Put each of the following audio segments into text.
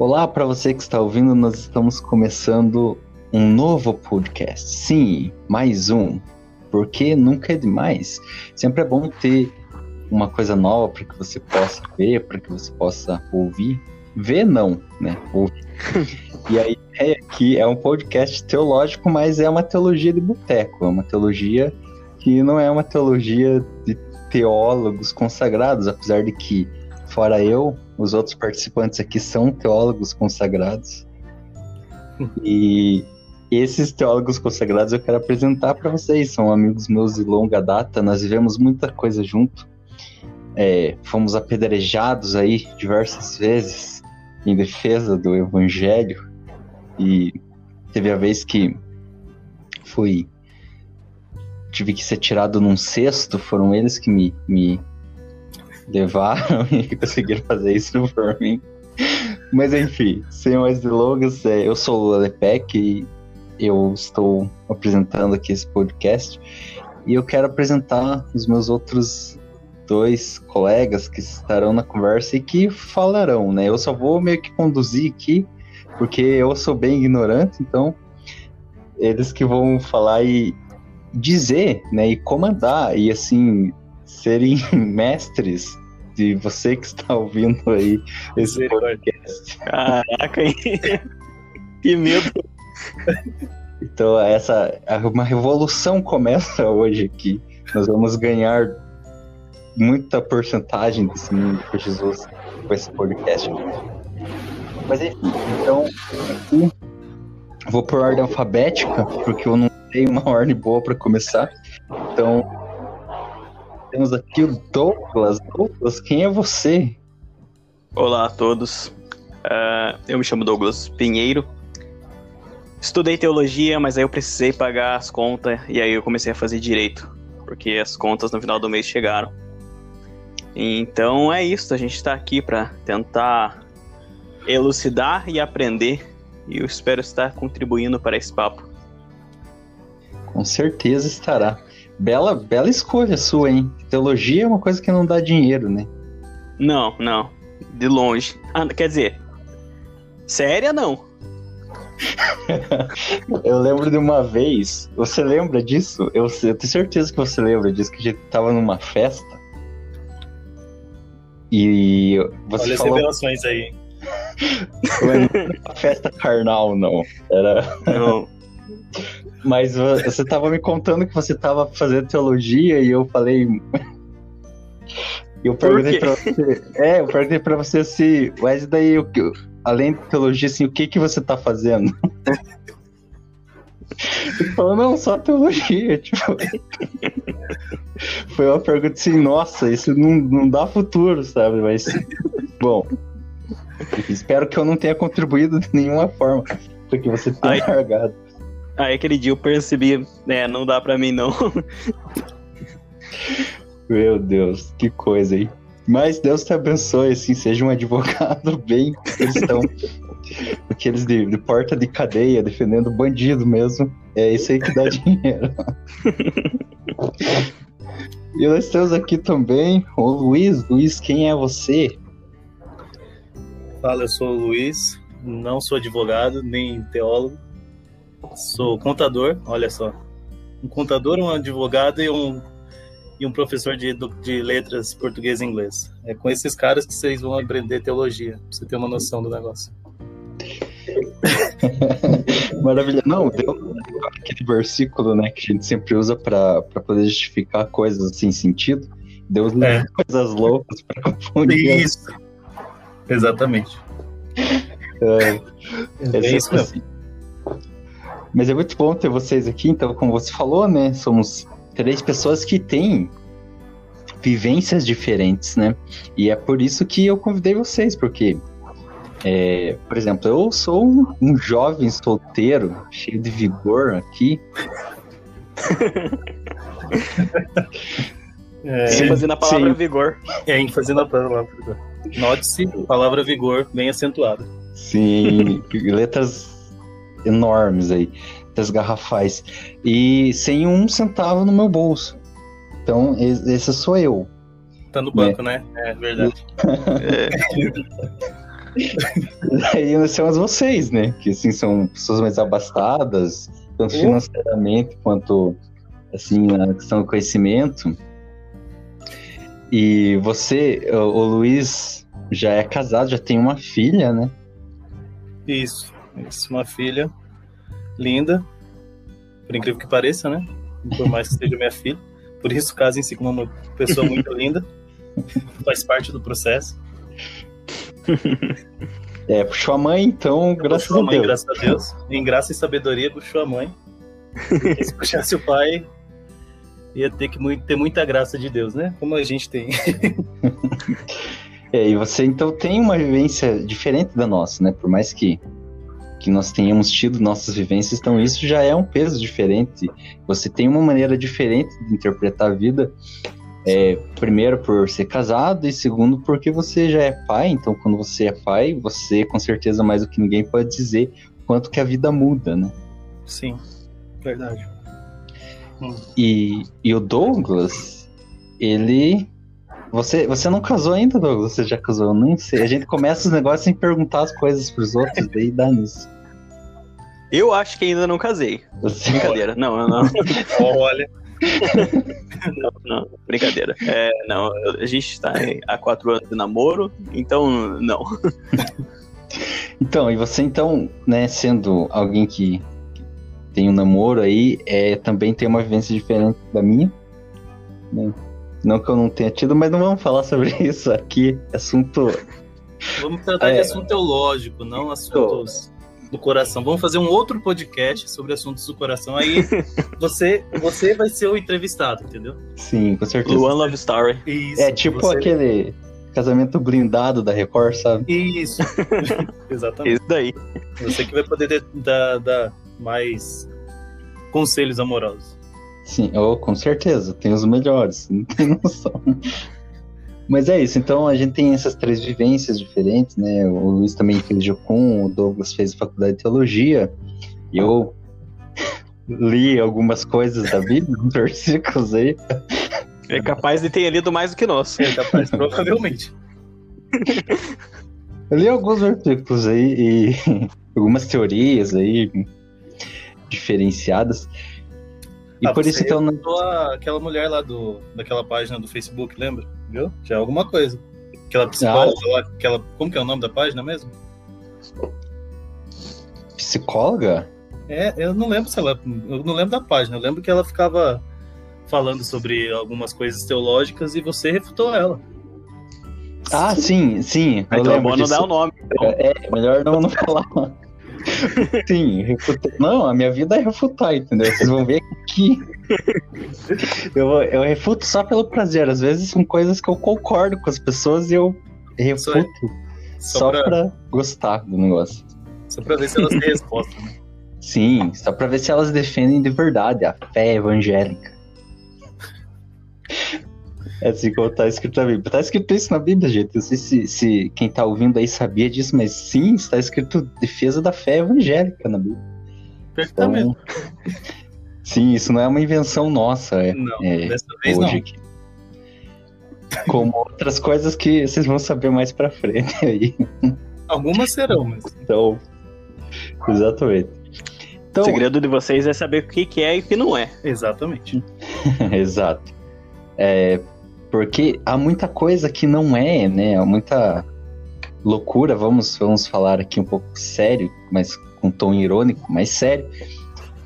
Olá para você que está ouvindo, nós estamos começando um novo podcast. Sim, mais um. Porque nunca é demais. Sempre é bom ter uma coisa nova para que você possa ver, para que você possa ouvir. Ver não, né? Ouvir. e a ideia aqui é um podcast teológico, mas é uma teologia de boteco, é uma teologia que não é uma teologia de teólogos consagrados, apesar de que, fora eu, os outros participantes aqui são teólogos consagrados. E esses teólogos consagrados eu quero apresentar para vocês. São amigos meus de longa data, nós vivemos muita coisa junto. É, fomos apedrejados aí diversas vezes em defesa do evangelho. E teve a vez que fui tive que ser tirado num cesto, foram eles que me, me levaram e conseguiram fazer isso por mim. Mas enfim, sem mais delongas, é, eu sou o Lepec e eu estou apresentando aqui esse podcast. E eu quero apresentar os meus outros dois colegas que estarão na conversa e que falarão, né? Eu só vou meio que conduzir aqui, porque eu sou bem ignorante, então eles que vão falar e, dizer, né, e comandar e assim serem mestres de você que está ouvindo aí esse podcast. Caraca, que medo. Então essa uma revolução começa hoje aqui. Nós vamos ganhar muita porcentagem desse mundo por Jesus com esse podcast. Mas enfim, então aqui vou por ordem alfabética, porque eu não tem uma ordem boa para começar. Então, temos aqui o Douglas. Douglas, quem é você? Olá a todos. Uh, eu me chamo Douglas Pinheiro. Estudei teologia, mas aí eu precisei pagar as contas e aí eu comecei a fazer direito, porque as contas no final do mês chegaram. Então é isso, a gente está aqui para tentar elucidar e aprender, e eu espero estar contribuindo para esse papo. Com certeza estará. Bela, bela escolha sua, hein? Teologia é uma coisa que não dá dinheiro, né? Não, não. De longe. Ah, quer dizer, séria não. eu lembro de uma vez, você lembra disso? Eu, eu, tenho certeza que você lembra disso, que a gente tava numa festa. E você Olha falou... as revelações aí. Não era uma festa carnal, não. Era. Não. Mas você tava me contando que você tava fazendo teologia e eu falei. Eu perguntei pra você. É, eu perguntei pra você se. Mas daí, eu, além de teologia, assim, o que que você tá fazendo? Ele falou, não, só teologia, tipo. Foi uma pergunta assim, nossa, isso não, não dá futuro, sabe? Mas, bom, espero que eu não tenha contribuído de nenhuma forma, porque você tenha largado. Aí aquele dia eu percebi, né, não dá pra mim não. Meu Deus, que coisa, hein? Mas Deus te abençoe, assim, seja um advogado bem cristão. Aqueles de, de, porta de cadeia, defendendo bandido mesmo. É isso aí que dá dinheiro. e nós temos aqui também o Luiz. Luiz, quem é você? Fala, eu sou o Luiz, não sou advogado, nem teólogo Sou contador, olha só. Um contador, um advogado e um, e um professor de, de letras português e inglês. É com esses caras que vocês vão aprender teologia, pra você ter uma noção do negócio. Maravilha. Não, deu aquele versículo né, que a gente sempre usa para poder justificar coisas sem sentido. Deus não é. coisas loucas para confundir. Isso. Exatamente. É, é, é isso assim. Mas é muito bom ter vocês aqui. Então, como você falou, né? Somos três pessoas que têm vivências diferentes, né? E é por isso que eu convidei vocês, porque, é, por exemplo, eu sou um, um jovem solteiro, cheio de vigor aqui. é, fazendo a palavra sim. vigor. É, fazendo a palavra vigor. Note-se, palavra vigor bem acentuada. Sim, letras enormes aí, das garrafais, e sem um centavo no meu bolso. Então, esse sou eu. Tá no banco, né? né? É verdade. Aí nós temos vocês, né? Que assim são pessoas mais abastadas, tanto Oh. financeiramente quanto assim na questão do conhecimento. E você, o, o Luiz, já é casado, já tem uma filha, né? Isso. Isso, uma filha linda, por incrível que pareça, né? Por mais que seja minha filha. Por isso, casem-se com uma pessoa muito linda. Faz parte do processo. É, puxou a mãe, então, graças puxou a mãe, Deus. graças a Deus. Em graça e sabedoria, puxou a mãe. Porque se puxasse o pai, ia ter que muito- ter muita graça de Deus, né? Como a gente tem. É, e você então tem uma vivência diferente da nossa, né? Por mais que, que nós tenhamos tido nossas vivências, então isso já é um peso diferente. Você tem uma maneira diferente de interpretar a vida. É, primeiro por ser casado e segundo porque você já é pai. Então quando você é pai, você com certeza mais do que ninguém pode dizer quanto que a vida muda, né? Sim, verdade. Hum. E, e o Douglas, ele. Você, você não casou ainda, Douglas? Você já casou? Eu nem sei. A gente começa os negócios sem perguntar as coisas pros outros, daí dá nisso. Eu acho que ainda não casei. Você- Brincadeira. Não, não, não. Olha, não, não. Brincadeira. É, não, a gente tá há quatro anos de namoro, então não. Então, e você então, né, sendo alguém que, que tem um namoro aí, é, também tem uma vivência diferente da minha. né? Não que eu não tenha tido, mas não vamos falar sobre isso aqui. Assunto. vamos tratar de É. assunto teológico, não assuntos do coração. Vamos fazer um outro podcast sobre assuntos do coração. Aí você, você vai ser o entrevistado, entendeu? Sim, com certeza. Luan Love Story. Isso. É tipo você- aquele casamento blindado da Record, sabe? Isso. Exatamente. Isso daí. Você que vai poder de- dar, dar mais conselhos amorosos. Sim, oh, com certeza, tem os melhores, não tem noção. Mas é isso, então a gente tem essas três vivências diferentes, né? O Luiz também fez Jocum, o Douglas fez faculdade de teologia, e eu li algumas coisas da Bíblia, uns versículos aí. É capaz de ter lido mais do que nós. É capaz, provavelmente. Eu li alguns versículos aí e algumas teorias aí diferenciadas. E Ah, por você isso então não- aquela mulher lá do, daquela página do Facebook, lembra? Viu? Já é alguma coisa. Aquela psicóloga Ah. lá, aquela. Como que é o nome da página mesmo? psicóloga? É, eu não lembro se ela. Eu não lembro da página. Eu lembro que ela ficava falando sobre algumas coisas teológicas e você refutou ela. Ah, sim, sim. eu Então é bom não dar o nome. Então, É, melhor não, não falar. Sim, refutar. Não, a minha vida é refutar, entendeu? Vocês vão ver que eu, eu refuto só pelo prazer. Às vezes são coisas que eu concordo com as pessoas e eu refuto Só, só pra, pra gostar do negócio. só pra ver se elas têm resposta. Né? Sim, só pra ver se elas defendem de verdade a fé evangélica. É assim como tá escrito na Bíblia. Tá escrito isso na Bíblia, gente. Não sei se, se quem tá ouvindo aí sabia disso, mas sim, está escrito defesa da fé evangélica na Bíblia. Perfeitamente. Então, sim, isso não é uma invenção nossa, é, Não, é, dessa vez hoje não. aqui. Como outras coisas que vocês vão saber mais pra frente aí. Algumas serão, mas. Então, exatamente. Então, o segredo de vocês é saber o que, que é e o que não é. Exatamente. Exato. É, porque há muita coisa que não é, né? Há muita loucura. Vamos, vamos falar aqui um pouco sério, mas com tom irônico, mas sério.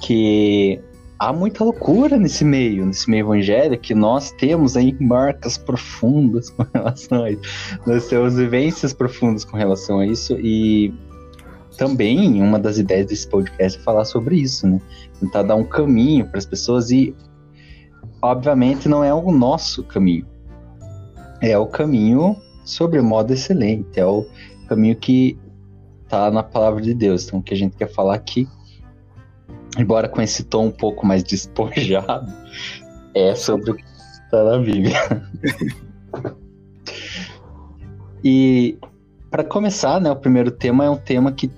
Que há muita loucura nesse meio, nesse meio evangélico, que nós temos aí marcas profundas com relação a isso. Nós temos vivências profundas com relação a isso e também uma das ideias desse podcast é falar sobre isso, né? Tentar dar um caminho para as pessoas e obviamente não é o nosso caminho. É o caminho sobre modo excelente, é o caminho que tá na palavra de Deus. Então o que a gente quer falar aqui, embora com esse tom um pouco mais despojado, é sobre o que tá na Bíblia. e para começar, né, o primeiro tema é um tema que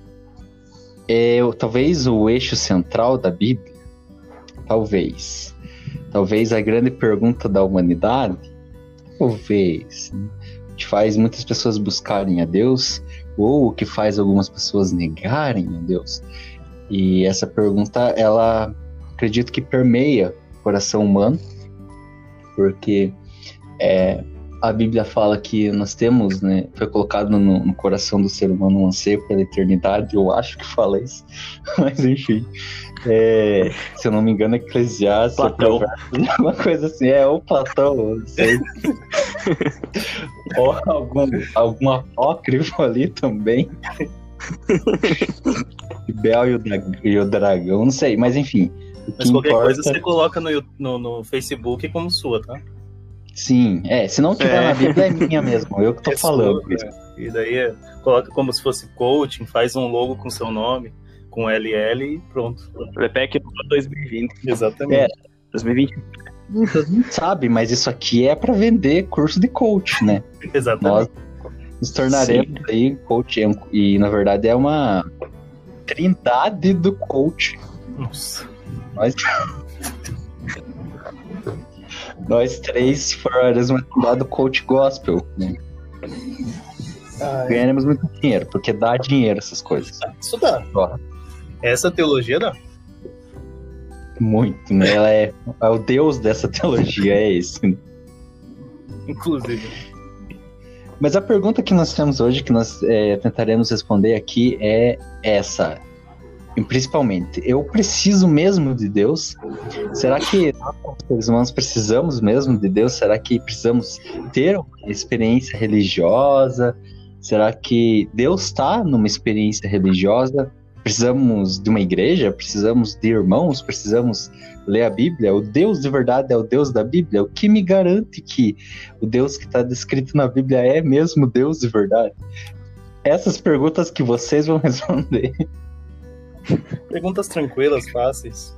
é talvez o eixo central da Bíblia, talvez talvez a grande pergunta da humanidade, talvez, né? que faz muitas pessoas buscarem a Deus, ou o que faz algumas pessoas negarem a Deus? E essa pergunta, ela acredito que permeia o coração humano, porque é, a Bíblia fala que nós temos, né, foi colocado no, no, coração do ser humano um anseio pela eternidade, eu acho que fala isso, mas enfim, é, se eu não me engano, é Eclesiastes, Platão. uma coisa assim, é o Platão, não sei. Ou algum, algum apócrifo ali também. Bel e o, e o dragão, não sei, mas enfim. Mas qualquer importa... coisa você coloca no, no, no Facebook como sua, tá? Sim, é. Se não tiver é. na Bíblia, é minha mesmo. Eu que tô é falando. Sua, né? E daí é, coloca como se fosse coaching, faz um logo com seu nome, com LL e pronto. Repec 2020. Exatamente. É. 2020. Muita gente sabe, mas isso aqui é para vender curso de coach, né? Exatamente. Nós nos tornaremos Sim. aí coach. E na verdade é uma trindade do coach. Nossa. Nós nós três faremos uma do coach gospel. Né? Ganharemos muito dinheiro, porque dá dinheiro essas coisas. Isso dá. Ó. Essa teologia dá. Muito, né? Ela é, é o deus dessa teologia, é esse. Né? Inclusive. Mas a pergunta que nós temos hoje, que nós é, tentaremos responder aqui, é essa principalmente, eu preciso mesmo de Deus? Será que nós, seres humanos, precisamos mesmo de Deus? Será que precisamos ter uma experiência religiosa? Será que Deus está numa experiência religiosa? Precisamos de uma igreja? Precisamos de irmãos? Precisamos ler a Bíblia? O Deus de verdade é o Deus da Bíblia? O que me garante que o Deus que está descrito na Bíblia é mesmo Deus de verdade? Essas perguntas que vocês vão responder. Perguntas tranquilas, fáceis.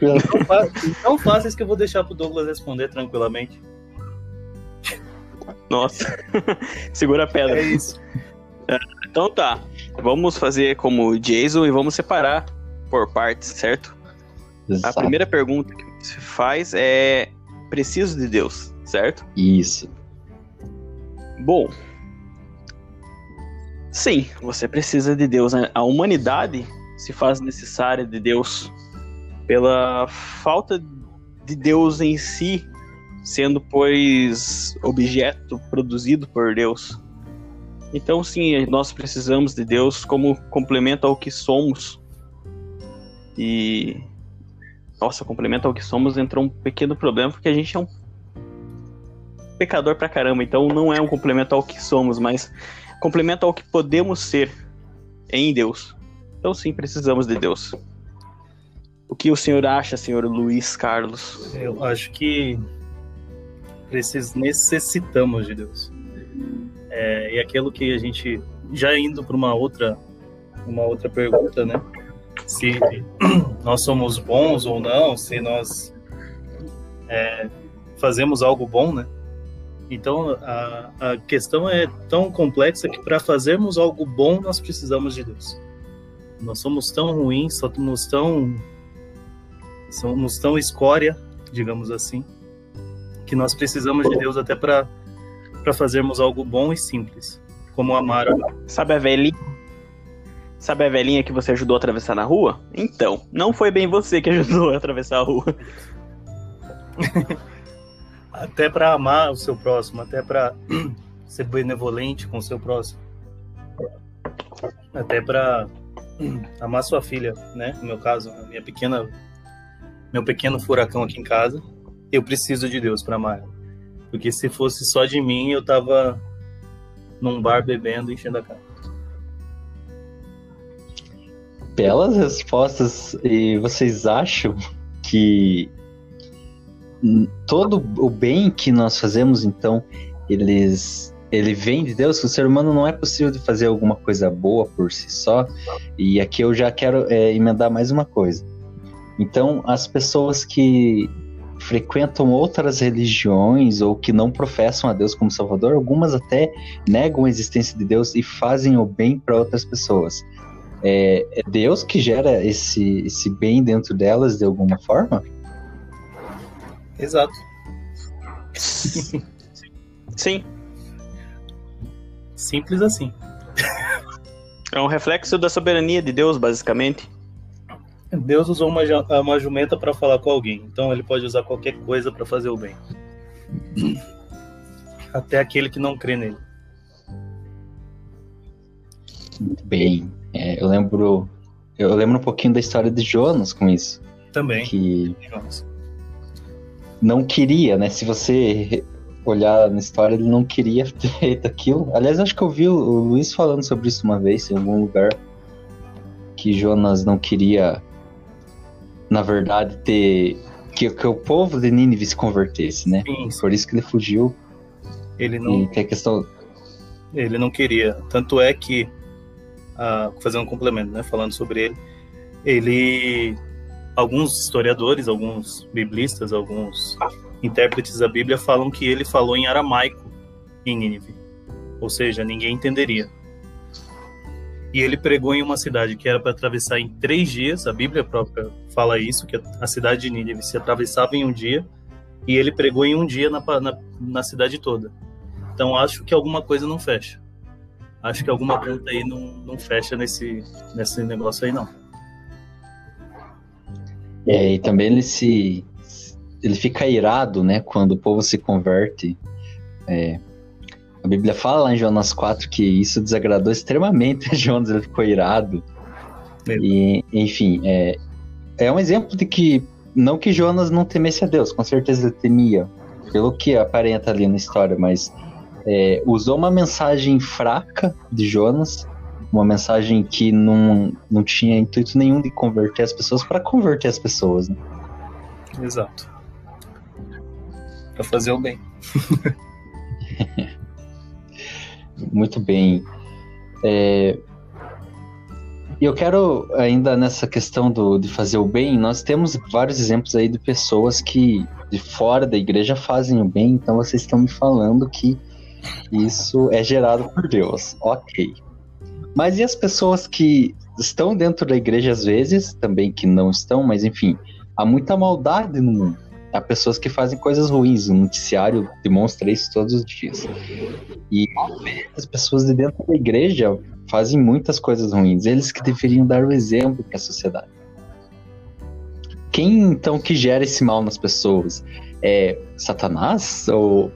Tão, fáceis, tão fáceis que eu vou deixar pro Douglas responder tranquilamente. Nossa, segura a pedra. É isso. É, então tá, vamos fazer como Jason e vamos separar por partes, certo? Exato. A primeira pergunta que você faz é: preciso de Deus, certo? Isso. Bom, sim, você precisa de Deus. A humanidade se faz necessária de Deus pela falta de Deus em si, sendo pois objeto produzido por Deus. Então, sim, nós precisamos de Deus como complemento ao que somos. E. Nossa, complemento ao que somos entrou um pequeno problema, porque a gente é um pecador pra caramba. Então, não é um complemento ao que somos, mas complemento ao que podemos ser em Deus. Então sim, precisamos de Deus. O que o senhor acha, senhor Luiz Carlos? Eu acho que precis, necessitamos de Deus. É, e aquilo que a gente já indo para uma outra uma outra pergunta, né? Se nós somos bons ou não, se nós é, fazemos algo bom, né? Então a, a questão é tão complexa que para fazermos algo bom nós precisamos de Deus. Nós somos tão ruins, somos tão somos tão escória, digamos assim, que nós precisamos de Deus até para para fazermos algo bom e simples, como amar. Sabe a velhinha? Sabe a velhinha que você ajudou a atravessar na rua? Então, não foi bem você que ajudou a atravessar a rua. até para amar o seu próximo, até para ser benevolente com o seu próximo. Até para amar sua filha, né? No meu caso, a minha pequena, meu pequeno furacão aqui em casa, eu preciso de Deus para amar ela. Porque se fosse só de mim, eu tava num bar bebendo enchendo a cara. Belas respostas. E vocês acham que todo o bem que nós fazemos, então, eles ele vem de Deus, o ser humano não é possível de fazer alguma coisa boa por si só. E aqui eu já quero é, emendar mais uma coisa. Então, as pessoas que frequentam outras religiões ou que não professam a Deus como Salvador, algumas até negam a existência de Deus e fazem o bem para outras pessoas. É, é, Deus que gera esse, esse bem dentro delas de alguma forma? Exato. Sim. Simples assim. É um reflexo da soberania de Deus, basicamente. Deus usou uma, uma jumenta para falar com alguém, então ele pode usar qualquer coisa para fazer o bem. Até aquele que não crê nele. Muito bem. É, eu lembro. Eu lembro um pouquinho da história de Jonas com isso. Também. Que não queria, né? Se você olhar na história, ele não queria ter feito aquilo. Aliás, acho que eu vi o Luiz falando sobre isso uma vez em algum lugar. Que Jonas não queria, na verdade, ter. Que, que o povo de Nínive se convertesse, né? Sim. Por isso que ele fugiu. Ele não. E tem a questão. Ele não queria. Tanto é que. Uh, fazendo um complemento, né? Falando sobre ele. Ele. Alguns historiadores, alguns biblistas, alguns intérpretes da Bíblia falam que ele falou em aramaico em Nínive, ou seja, ninguém entenderia. E ele pregou em uma cidade que era para atravessar em três dias, a Bíblia própria fala isso, que a cidade de Nínive se atravessava em um dia, e ele pregou em um dia na, na, na cidade toda. Então acho que alguma coisa não fecha. Acho que alguma conta aí não, não fecha nesse, nesse negócio aí, não. É, e também ele se ele fica irado, né, quando o povo se converte. É, a Bíblia fala lá em Jonas 4 que isso desagradou extremamente a Jonas, ele ficou irado. E, enfim, é, é um exemplo de que, não que Jonas não temesse a Deus, com certeza ele temia, pelo que aparenta ali na história, mas é, usou uma mensagem fraca de Jonas, uma mensagem que não, não tinha intuito nenhum de converter as pessoas, para converter as pessoas. Né? Exato para fazer o bem. Muito bem. É, eu quero ainda nessa questão do, de fazer o bem, nós temos vários exemplos aí de pessoas que de fora da igreja fazem o bem, então vocês estão me falando que isso é gerado por Deus. Ok. Mas e as pessoas que estão dentro da igreja às vezes, também que não estão, mas enfim, há muita maldade no mundo a pessoas que fazem coisas ruins. O noticiário demonstra isso todos os dias. E as pessoas de dentro da igreja fazem muitas coisas ruins. Eles que deveriam dar o exemplo para a sociedade. Quem então que gera esse mal nas pessoas? É Satanás? Ou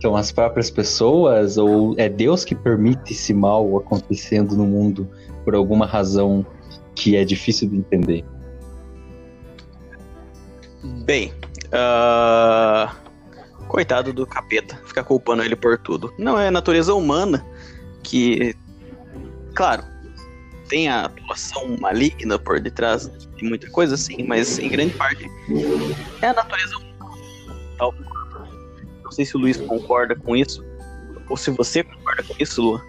são as próprias pessoas? Ou é Deus que permite esse mal acontecendo no mundo por alguma razão que é difícil de entender? Bem, Uh, coitado do capeta, ficar culpando ele por tudo. Não, é a natureza humana que, claro, tem a atuação maligna por detrás de muita coisa, sim, mas em grande parte é a natureza humana. Não sei se o Luiz concorda com isso, ou se você concorda com isso, Lua.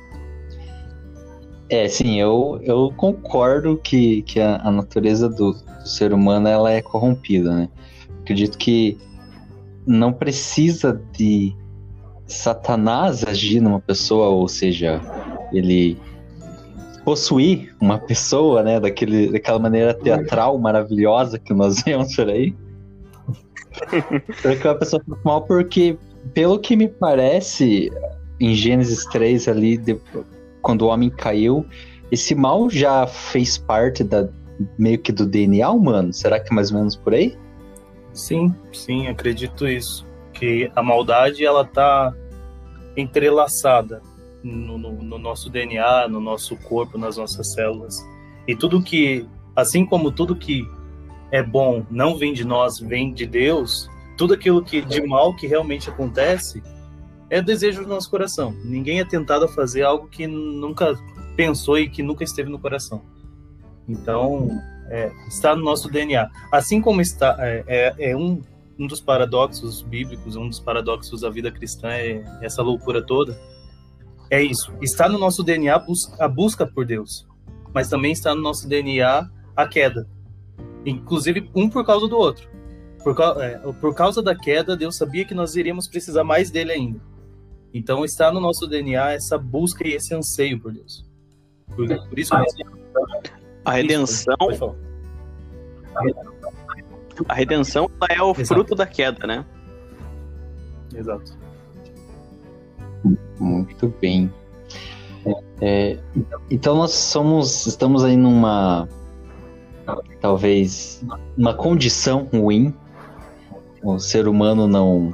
É, sim, eu, eu concordo que, que a, a natureza do, do, ser humano ela é corrompida, né? Acredito que não precisa de Satanás agir numa pessoa, ou seja, ele possuir uma pessoa, né, daquele, daquela maneira teatral maravilhosa que nós vemos por aí. para que uma pessoa mal, porque, pelo que me parece, em Gênesis 3 ali, de, quando o homem caiu, esse mal já fez parte da meio que do DNA humano. Será que é mais ou menos por aí? Sim, sim, acredito isso. Que a maldade ela tá entrelaçada no, no, no, nosso DNA, no nosso corpo, nas nossas células. E tudo que, assim como tudo que é bom não vem de nós, vem de Deus, tudo aquilo que de mal que realmente acontece é desejo do nosso coração. Ninguém é tentado a fazer algo que nunca pensou e que nunca esteve no coração. Então, é, está no nosso DNA. Assim como está, é, é, é, um, um dos paradoxos bíblicos, um dos paradoxos da vida cristã, é essa loucura toda. É isso. Está no nosso DNA a busca por Deus, mas também está no nosso DNA a queda. Inclusive, um por causa do outro. Por, é, por causa da queda, Deus sabia que nós iríamos precisar mais dele ainda. Então, está no nosso DNA essa busca e esse anseio por Deus. Por, por isso mesmo. A redenção. A redenção é o Exato. fruto da queda, né? Exato. Muito bem. É, então nós somos, estamos aí numa, talvez, uma condição ruim. O ser humano não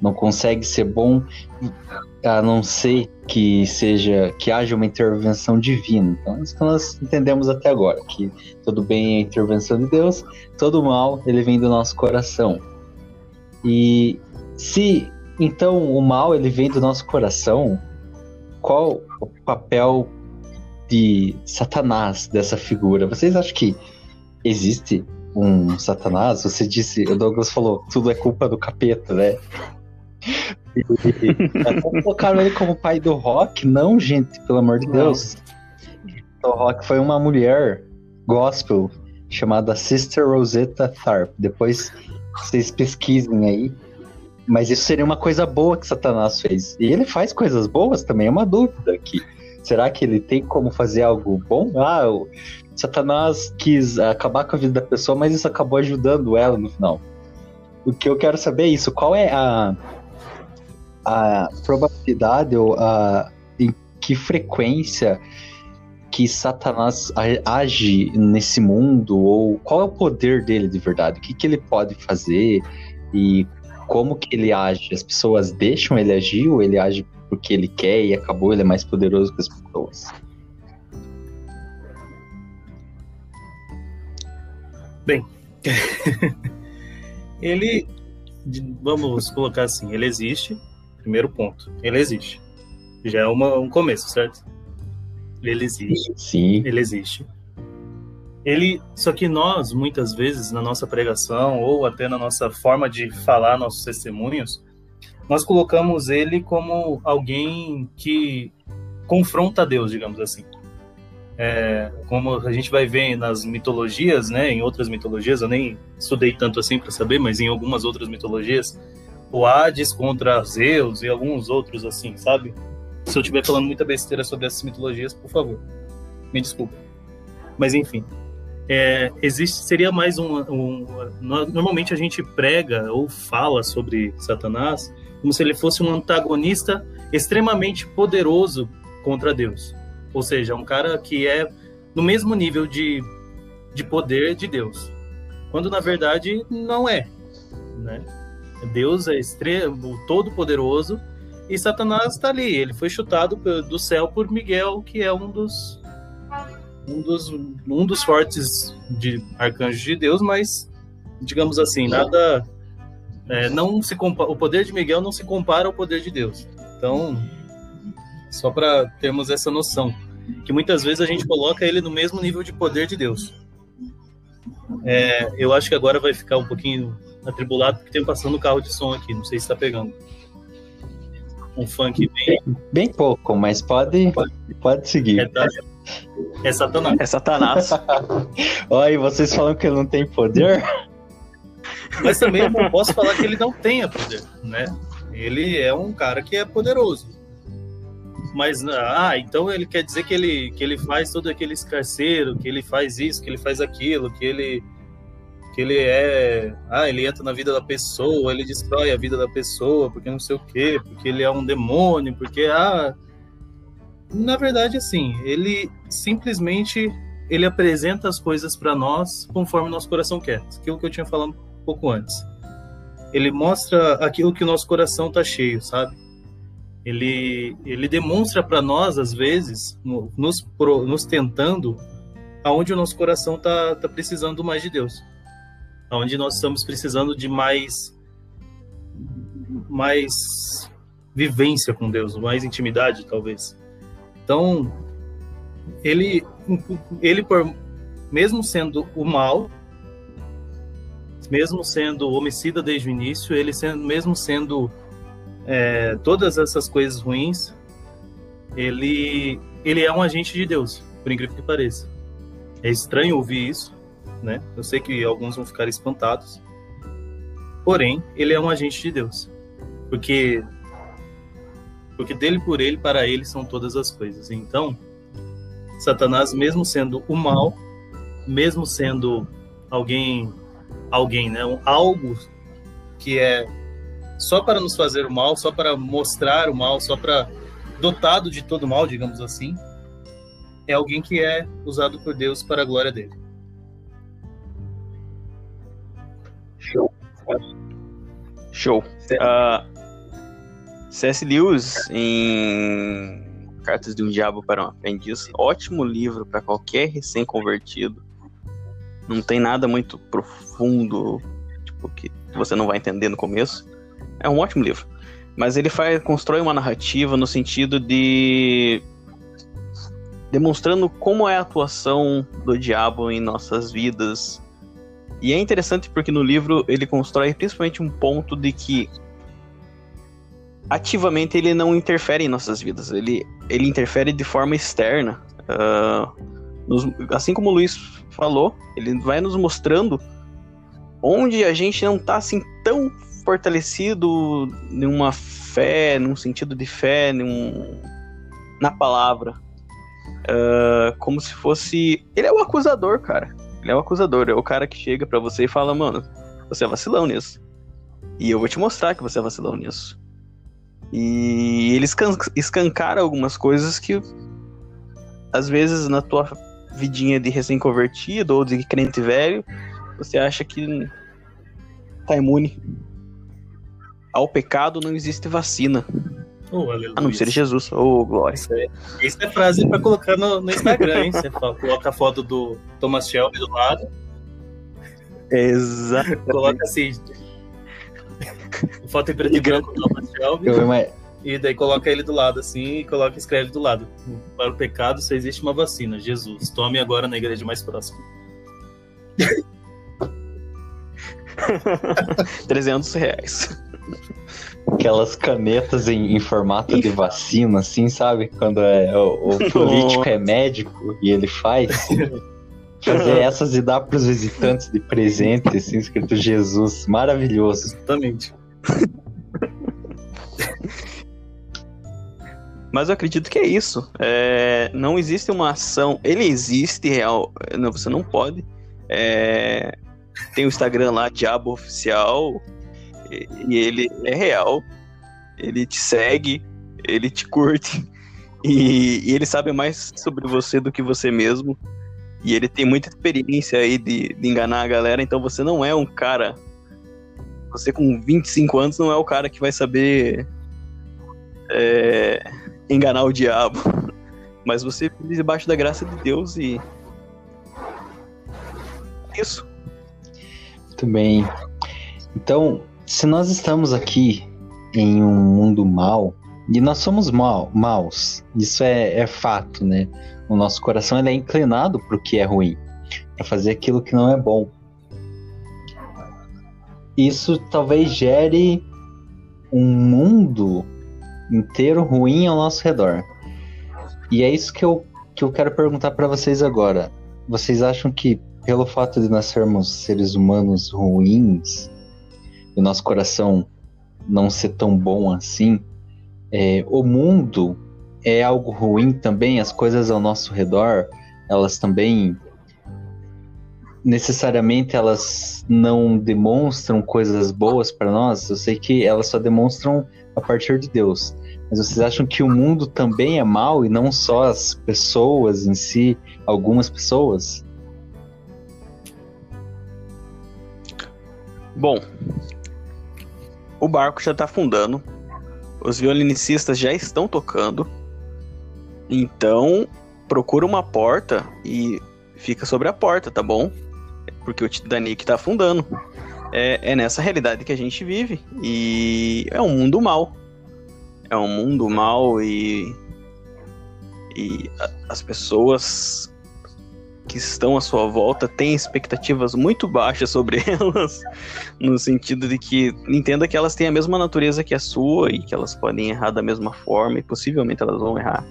não consegue ser bom a não ser que seja que haja uma intervenção divina. Então, isso que nós entendemos até agora, que tudo bem é intervenção de Deus, todo mal ele vem do nosso coração. E se então o mal ele vem do nosso coração, qual o papel de Satanás dessa figura? Vocês acham que existe um Satanás? Você disse, o Douglas falou, tudo é culpa do capeta, né? Colocaram ele como pai do rock? Não, gente, pelo amor de Deus. O rock foi uma mulher gospel chamada Sister Rosetta Tharp. Depois vocês pesquisem aí. Mas isso seria uma coisa boa que Satanás fez. E ele faz coisas boas também, é uma dúvida aqui. Será que ele tem como fazer algo bom? Ah, o Satanás quis acabar com a vida da pessoa, mas isso acabou ajudando ela no final. O que eu quero saber é isso. Qual é a, a probabilidade ou a, em que frequência que Satanás age nesse mundo ou qual é o poder dele de verdade? O que, que ele pode fazer e como que ele age? As pessoas deixam ele agir ou ele age porque ele quer e acabou ele é mais poderoso que as pessoas? Bem, ele vamos colocar assim, ele existe, Primeiro ponto. Ele existe. Já é uma, um começo, certo? Ele existe. Sim. Ele existe. Ele, só que nós, muitas vezes, na nossa pregação ou até na nossa forma de falar nossos testemunhos, nós colocamos ele como alguém que confronta Deus, digamos assim. É, como a gente vai ver nas mitologias, né, em outras mitologias, eu nem estudei tanto assim para saber, mas em algumas outras mitologias, o Hades contra Zeus e alguns outros assim, sabe? Se eu estiver falando muita besteira sobre essas mitologias, por favor, me desculpe. Mas enfim, é, existe seria mais um, um, normalmente a gente prega ou fala sobre Satanás como se ele fosse um antagonista extremamente poderoso contra Deus, ou seja, um cara que é no mesmo nível de, de poder de Deus, quando na verdade não é, né? Deus é extremo, todo-poderoso, e Satanás está ali. Ele foi chutado do céu por Miguel, que é um dos um dos, um dos fortes de arcanjos de Deus, mas digamos assim, nada é, não se o poder de Miguel não se compara ao poder de Deus. Então, só para termos essa noção, que muitas vezes a gente coloca ele no mesmo nível de poder de Deus. É, eu acho que agora vai ficar um pouquinho atribulado porque tem passando carro de som aqui, não sei se tá pegando. Um funk bem. Bem pouco, mas pode, pode, pode seguir. É, tá, é Satanás. É Satanás. Olha, vocês falam que ele não tem poder? Mas também eu não posso falar que ele não tenha poder, né? Ele é um cara que é poderoso. Mas, ah, então ele quer dizer que ele, que ele faz todo aquele escarceiro, que ele faz isso, que ele faz aquilo, que ele que ele é. Ah, ele entra na vida da pessoa, ele destrói a vida da pessoa, porque não sei o quê, porque ele é um demônio, porque. Ah. Na verdade, assim, ele simplesmente ele apresenta as coisas para nós conforme nosso coração quer. Aquilo que eu tinha falado um pouco antes. Ele mostra aquilo que o nosso coração tá cheio, sabe? Ele, ele demonstra para nós, às vezes, nos, nos tentando, aonde o nosso coração tá, tá precisando mais de Deus onde nós estamos precisando de mais mais vivência com Deus, mais intimidade, talvez. Então, ele ele por mesmo sendo o mal, mesmo sendo homicida desde o início, ele sendo, mesmo sendo é, todas essas coisas ruins, ele ele é um agente de Deus, por incrível que pareça. É estranho ouvir isso, né? Eu sei que alguns vão ficar espantados. Porém, ele é um agente de Deus. Porque porque dele por ele para ele são todas as coisas. Então, Satanás mesmo sendo o mal, mesmo sendo alguém alguém, né, algo que é só para nos fazer o mal, só para mostrar o mal, só para dotado de todo mal, digamos assim, é alguém que é usado por Deus para a glória dele. Show. Uh, ah, C.S. Lewis, em Cartas de um Diabo para um Aprendiz, ótimo livro para qualquer recém-convertido. Não tem nada muito profundo, tipo, que você não vai entender no começo. É um ótimo livro. Mas ele faz, constrói uma narrativa no sentido de demonstrando como é a atuação do diabo em nossas vidas. E é interessante porque no livro ele constrói principalmente um ponto de que ativamente ele não interfere em nossas vidas, ele, ele interfere de forma externa. Uh, nos, assim como o Luiz falou, ele vai nos mostrando onde a gente não está assim tão fortalecido numa fé, num sentido de fé, num, na palavra. Uh, como se fosse. Ele é o acusador, cara. Ele é o acusador. É o cara que chega para você e fala, mano, você é vacilão nisso. E eu vou te mostrar que você é vacilão nisso. E ele escancara algumas coisas que, às vezes, na tua vidinha de recém-convertido ou de crente velho, você acha que tá imune. Ao pecado não existe vacina. Oh, a não ser Jesus. Ô, oh, glória. Isso é, isso é frase pra colocar no, no Instagram, hein? Você coloca a foto do Thomas Shelby do lado. Exato. Coloca assim. foto em preto e branco do Thomas Shelby. Eu, mas... E daí coloca ele do lado assim e coloca escreve do lado. Para o pecado só existe uma vacina, Jesus. Tome agora na igreja mais próxima. 300 reais. Aquelas canetas em, em formato de vacina, assim, sabe? Quando é, o, o político é médico e ele faz. Fazer essas e dar para os visitantes de presente, assim, escrito Jesus. Maravilhoso. Exatamente. Mas eu acredito que é isso. É, não existe uma ação. Ele existe real. Não, você não pode. É, tem o Instagram lá, Diabo Oficial. E, ele é real. Ele te segue. Ele te curte. E, e, ele sabe mais sobre você do que você mesmo. E ele tem muita experiência aí de, de enganar a galera. Então você não é um cara. Você com 25 anos não é o cara que vai saber. É, enganar o diabo. Mas você vive debaixo da graça de Deus e. Isso. Muito bem. Então, se nós estamos aqui em um mundo mal, e nós somos mal, maus, isso é, é fato, né? O nosso coração é inclinado para o que é ruim, para fazer aquilo que não é bom. Isso talvez gere um mundo inteiro ruim ao nosso redor. E é isso que eu, que eu quero perguntar para vocês agora. Vocês acham que, pelo fato de nós sermos seres humanos ruins, e nosso coração não ser tão bom assim, é, o mundo é algo ruim também? As coisas ao nosso redor, elas também necessariamente elas não demonstram coisas boas para nós. Eu sei que elas só demonstram a partir de Deus. Mas vocês acham que o mundo também é mal e não só as pessoas em si, algumas pessoas? Bom, o barco já está afundando, os violinicistas já estão tocando, então procura uma porta e fica sobre a porta, tá bom? Porque o Titanic está afundando é, é nessa realidade que a gente vive. E é um mundo mal. É um mundo mal e. E as pessoas que estão à sua volta têm expectativas muito baixas sobre elas, no sentido de que entenda que elas têm a mesma natureza que a sua e que elas podem errar da mesma forma e possivelmente elas vão errar.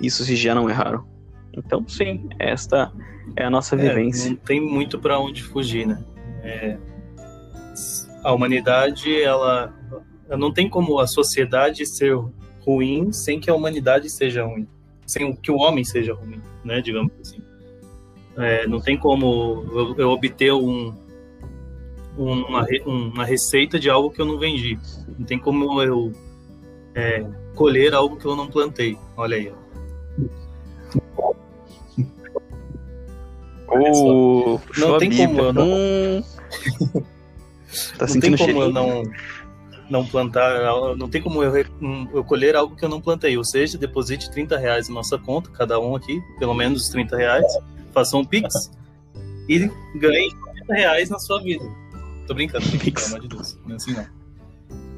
Isso se já não erraram. Então, sim, esta é a nossa é, vivência. Não tem muito para onde fugir, né? É, a humanidade, ela não tem como a sociedade ser ruim sem que a humanidade seja ruim, sem que o homem seja ruim, né, digamos assim. É, não tem como eu, eu obter um, uma, uma receita de algo que eu não vendi. Não tem como eu é, colher algo que eu não plantei. Olha aí. Oh, não tem como eu não. Tá não tem como eu não, não plantar, não tem como eu, eu colher algo que eu não plantei. Ou seja, deposite 30 reais na nossa conta, cada um aqui, pelo menos 30 reais, faça um Pix e ganhe 30 reais na sua vida. Tô brincando, pelo amor de Deus. Não é assim não.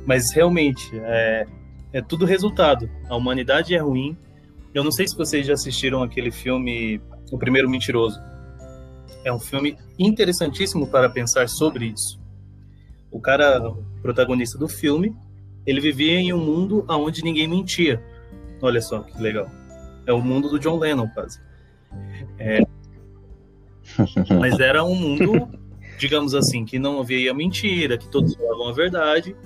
Mas realmente, é, é tudo resultado. A humanidade é ruim. Eu não sei se vocês já assistiram aquele filme O Primeiro Mentiroso. É um filme interessantíssimo para pensar sobre isso. O cara, protagonista do filme, ele vivia em um mundo onde ninguém mentia. Olha só que legal. É o mundo do John Lennon, quase. É... Mas era um mundo, digamos assim, que não havia mentira, que todos falavam a verdade.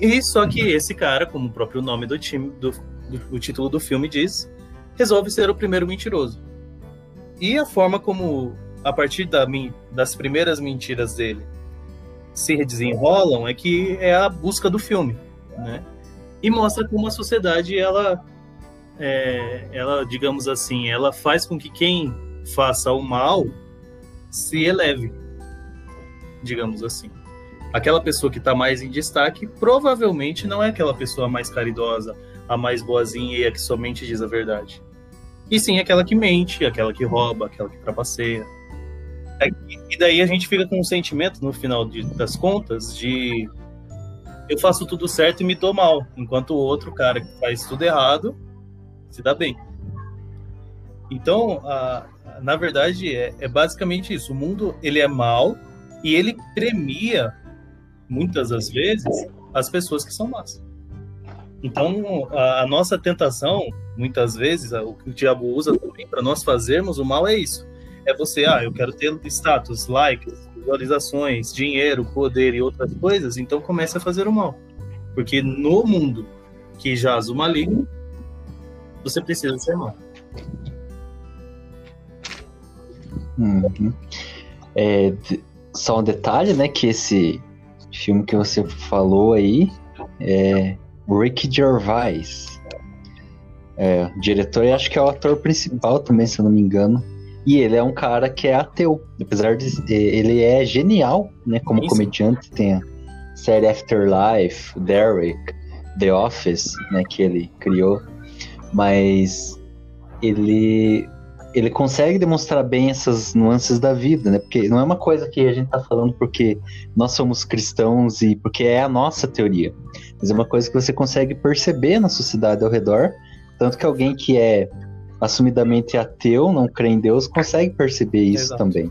E só que esse cara, como o próprio nome do time, do, do, título do filme diz, resolve ser o primeiro mentiroso. E a forma como a partir da, das primeiras mentiras dele se desenrolam é que é a busca do filme, né? E mostra como a sociedade ela é, ela digamos assim ela faz com que quem faça o mal se eleve, digamos assim. Aquela pessoa que está mais em destaque provavelmente não é aquela pessoa mais caridosa, a mais boazinha e a que somente diz a verdade. E sim aquela que mente, aquela que rouba, aquela que trapaceia. É, e daí a gente fica com um sentimento, no final de, das contas, de eu faço tudo certo e me dou mal, enquanto o outro cara que faz tudo errado se dá bem. Então, a, na verdade, é, é, basicamente isso. O mundo ele é mal e ele premia, muitas das vezes, as pessoas que são más. Então, a, a nossa tentação, muitas vezes, o que o diabo usa também para nós fazermos o mal é isso é você, ah, eu quero ter status, likes, visualizações, dinheiro, poder e outras coisas, então comece a fazer o mal. Porque no mundo que jaz o maligno, você precisa ser mal. Uhum. É, só um detalhe, né, que esse filme que você falou aí é Rick Gervais. É, o diretor e acho que é o ator principal também, se eu não me engano. E ele é um cara que é ateu. Apesar de. Ele é genial, né? Como Isso. comediante. Tem a série Afterlife, Derek, The Office, né? Que ele criou. Mas ele. Ele consegue demonstrar bem essas nuances da vida, né? Porque não é uma coisa que a gente tá falando porque nós somos cristãos e porque é a nossa teoria. Mas é uma coisa que você consegue perceber na sociedade ao redor. Tanto que alguém que é assumidamente ateu, não crê em Deus, consegue perceber isso Exato. também.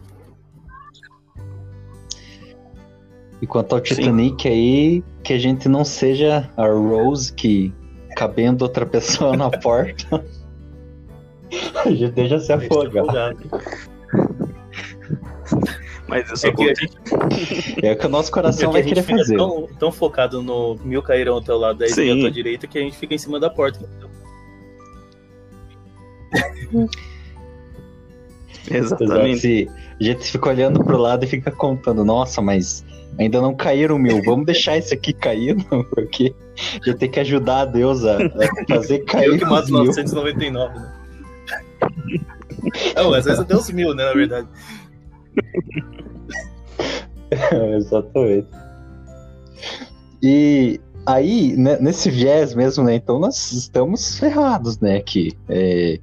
E quanto ao Titanic Sim. aí, que a gente não seja a Rose que cabendo outra pessoa na porta, deixa se afogar. Mas eu sou é, que a gente... é o que o nosso coração é vai querer fazer. Tão, tão, focado no mil cairão ao teu lado, dez à tua direita, que a gente fica em cima da porta. Exatamente. a gente fica olhando pro lado e fica contando, nossa, mas ainda não caíram mil, vamos deixar esse aqui cair, porque já tem que ajudar a Deus a, a fazer cair. Eu que mato 999, né? Não, às vezes até os mil, né, na verdade. Exatamente. E aí, né, nesse viés mesmo, né? Então nós estamos ferrados, né? Aqui. É,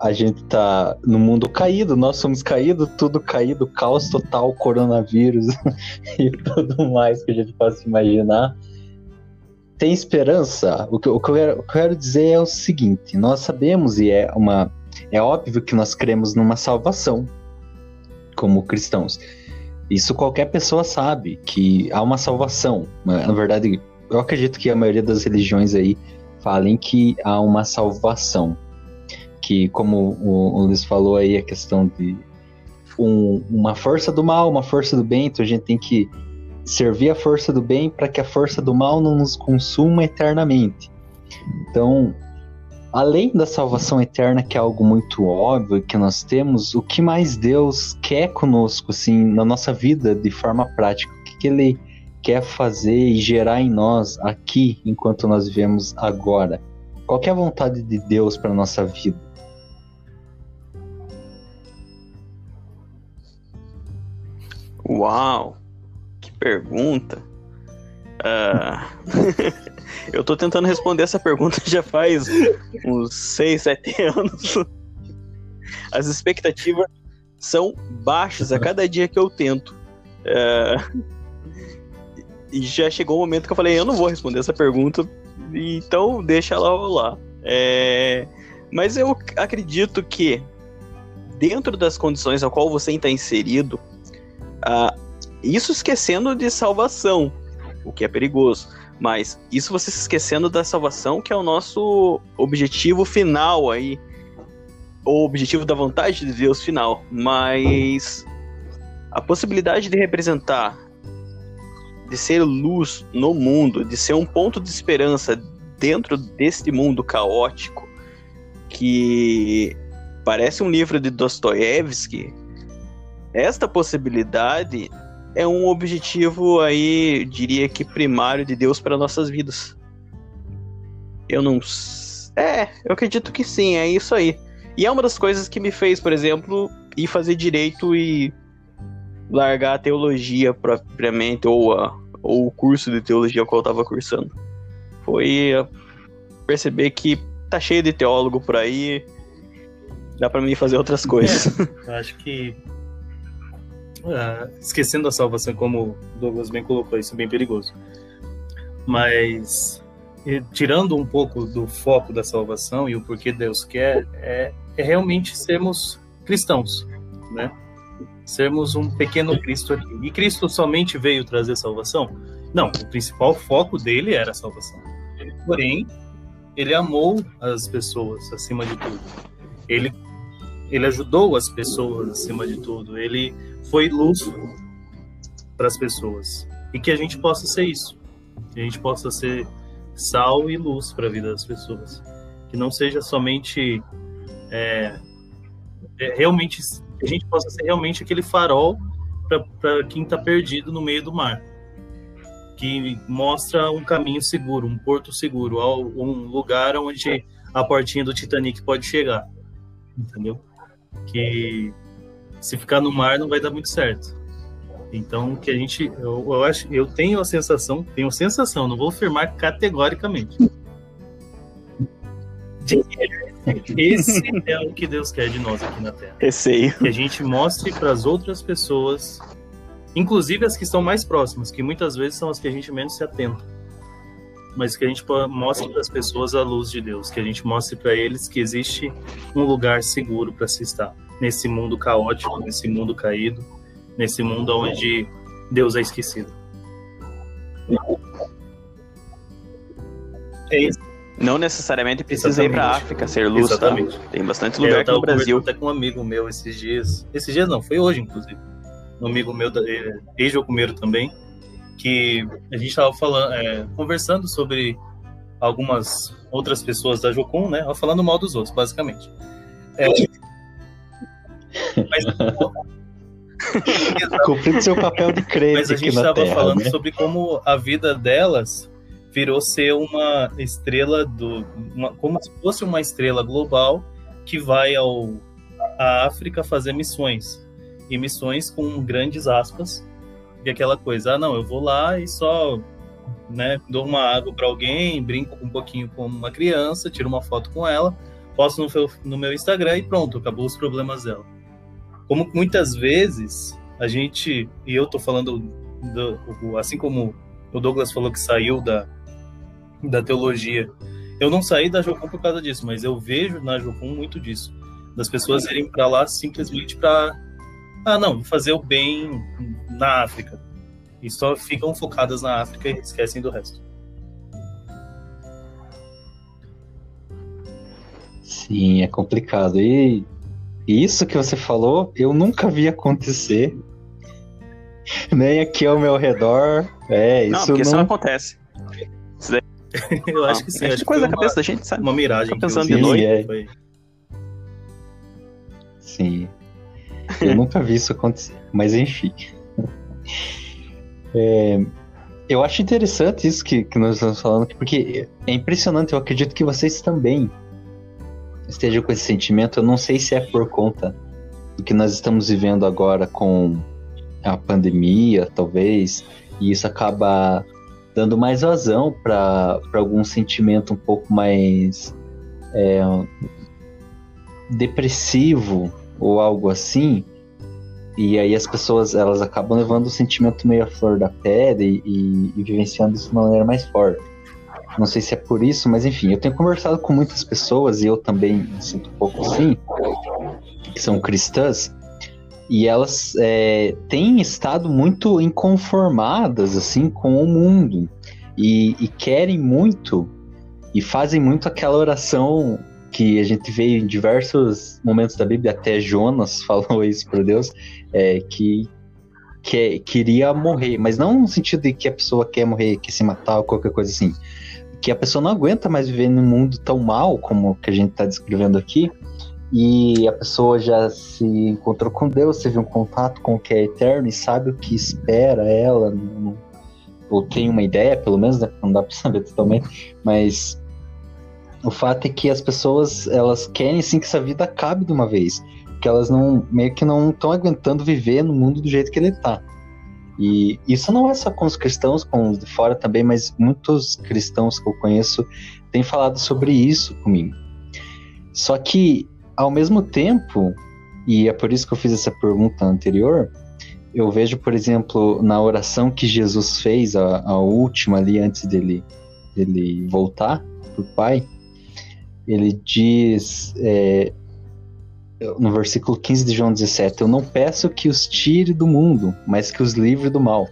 a gente tá no mundo caído, nós somos caídos, tudo caído, caos total, coronavírus e tudo mais que a gente possa imaginar. Tem esperança? O que, o que, eu, quero, o que eu quero dizer é o seguinte: nós sabemos e é uma. É óbvio que nós cremos numa salvação como cristãos. Isso qualquer pessoa sabe que há uma salvação. Na verdade, eu acredito que a maioria das religiões aí falem que há uma salvação que, como o, Luiz falou aí, a questão de um, uma força do mal, uma força do bem, então a gente tem que servir a força do bem para que a força do mal não nos consuma eternamente. Então, além da salvação eterna, que é algo muito óbvio que nós temos, o que mais Deus quer conosco, assim, na nossa vida de forma prática? O que, que Ele quer fazer e gerar em nós aqui, enquanto nós vivemos agora? Qual é a vontade de Deus para nossa vida? Uau! Que pergunta! Uh... eu tô tentando responder essa pergunta já faz uns 6, 7 anos. As expectativas são baixas a cada dia que eu tento. Uh... E já chegou o momento que eu falei, eu não vou responder essa pergunta, então deixa ela lá. É... Mas eu acredito que dentro das condições a qual você está inserido, uh, isso esquecendo de salvação, o que é perigoso. Mas isso você se esquecendo da salvação, que é o nosso objetivo final aí. O objetivo da vontade de Deus final. Mas a possibilidade de representar, de ser luz no mundo, de ser um ponto de esperança dentro deste mundo caótico, que parece um livro de Dostoiévski, esta possibilidade é um objetivo aí, diria que primário de Deus para nossas vidas. Eu não. É, eu acredito que sim, é isso aí. E é uma das coisas que me fez, por exemplo, ir fazer direito e largar a teologia propriamente, ou, a, ou o curso de teologia que eu estava cursando. Foi perceber que tá cheio de teólogo por aí, dá para mim fazer outras coisas. É, acho que uh, esquecendo a salvação, como o Douglas bem colocou, isso é bem perigoso. Mas tirando um pouco do foco da salvação e o porquê Deus quer, é, é realmente sermos cristãos, né? Sermos um pequeno Cristo aqui. E Cristo somente veio trazer salvação? Não, o principal foco dele era a salvação. Porém, ele amou as pessoas acima de tudo. Ele ele ajudou as pessoas acima de tudo. Ele foi luz para as pessoas. E que a gente possa ser isso. Que a gente possa ser sal e luz para a vida das pessoas. Que não seja somente. É, é, realmente. Que a gente possa ser realmente aquele farol para quem está perdido no meio do mar. Que mostra um caminho seguro, um porto seguro, um lugar onde a portinha do Titanic pode chegar. Entendeu? Que se ficar no mar não vai dar muito certo. Então, que a gente, eu, eu acho, eu tenho a sensação, tenho a sensação, não vou afirmar categoricamente. Esse é o que Deus quer de nós aqui na Terra. Receio. Que a gente mostre para as outras pessoas, inclusive as que estão mais próximas, que muitas vezes são as que a gente menos se atenta. Mas que a gente mostre para as pessoas a luz de Deus, que a gente mostre para eles que existe um lugar seguro para se estar nesse mundo caótico, nesse mundo caído, nesse mundo onde Deus é esquecido. É isso. Não necessariamente precisa Exatamente. ir para África ser luz. Tá? Exatamente. Tá? Tem bastante lugar aqui no Brasil. até com um amigo meu esses dias. Esses dias não, foi hoje, inclusive. Um amigo meu, eh, ex-jocumeiro também, que a gente estava falando, é, conversando sobre algumas outras pessoas da Jocum, né? Falando mal dos outros, basicamente. É, mas, Cumprindo seu papel de crente. Mas a gente estava falando né? sobre como a vida delas virou ser uma estrela do. Uma, como se fosse uma estrela global que vai ao à África fazer missões. E missões com grandes aspas. E aquela coisa, ah, não, eu vou lá e só né, dou uma água para alguém, brinco um pouquinho com uma criança, tiro uma foto com ela, posto no meu, no meu Instagram e pronto, acabou os problemas dela. Como muitas vezes a gente, e eu tô falando, do, assim como o Douglas falou que saiu da, da teologia, eu não saí da Jocum por causa disso, mas eu vejo na Jocum muito disso. Das pessoas irem para lá simplesmente para. Ah, não, fazer o bem na África. E só ficam focadas na África e esquecem do resto. Sim, é complicado. E isso que você falou, eu nunca vi acontecer. Nem aqui ao meu redor. É, isso não. Porque não... isso não acontece. Isso daí... eu acho que sim. É coisa na cabeça da gente, sabe? Uma miragem. Tá pensando de noite. É. Foi... Sim. Eu nunca vi isso acontecer. Mas enfim. É... eu acho interessante isso que, que nós estamos falando, porque é impressionante. Eu acredito que vocês também estejam com esse sentimento. Eu não sei se é por conta do que nós estamos vivendo agora com a pandemia, talvez, e isso acaba dando mais vazão para algum sentimento um pouco mais é, depressivo ou algo assim. E aí as pessoas elas acabam levando o sentimento meio à flor da pele e, e, vivenciando isso de uma maneira mais forte. Não sei se é por isso, mas enfim, eu tenho conversado com muitas pessoas e eu também sinto um pouco assim, que são cristãs, e elas é, têm estado muito inconformadas assim com o mundo e, e, querem muito e fazem muito aquela oração que a gente vê em diversos momentos da Bíblia, até Jonas falou isso para Deus, é, que, que queria morrer, mas não no sentido de que a pessoa quer morrer, quer se matar ou qualquer coisa assim, que a pessoa não aguenta mais viver num mundo tão mal como que a gente está descrevendo aqui, e a pessoa já se encontrou com Deus, teve um contato com o que é eterno e sabe o que espera ela, não, ou tem uma ideia, pelo menos, né? Não dá para saber totalmente, mas o fato é que as pessoas elas querem sim que essa vida acabe de uma vez, que elas não meio que não estão aguentando viver no mundo do jeito que ele está. E isso não é só com os cristãos, com os de fora também, mas muitos cristãos que eu conheço têm falado sobre isso comigo. Só que ao mesmo tempo, e é por isso que eu fiz essa pergunta anterior, eu vejo, por exemplo, na oração que Jesus fez, a, a última ali antes dele, dele voltar para o Pai, ele diz é, no versículo 15 de João 17: Eu não peço que os tire do mundo, mas que os livre do mal.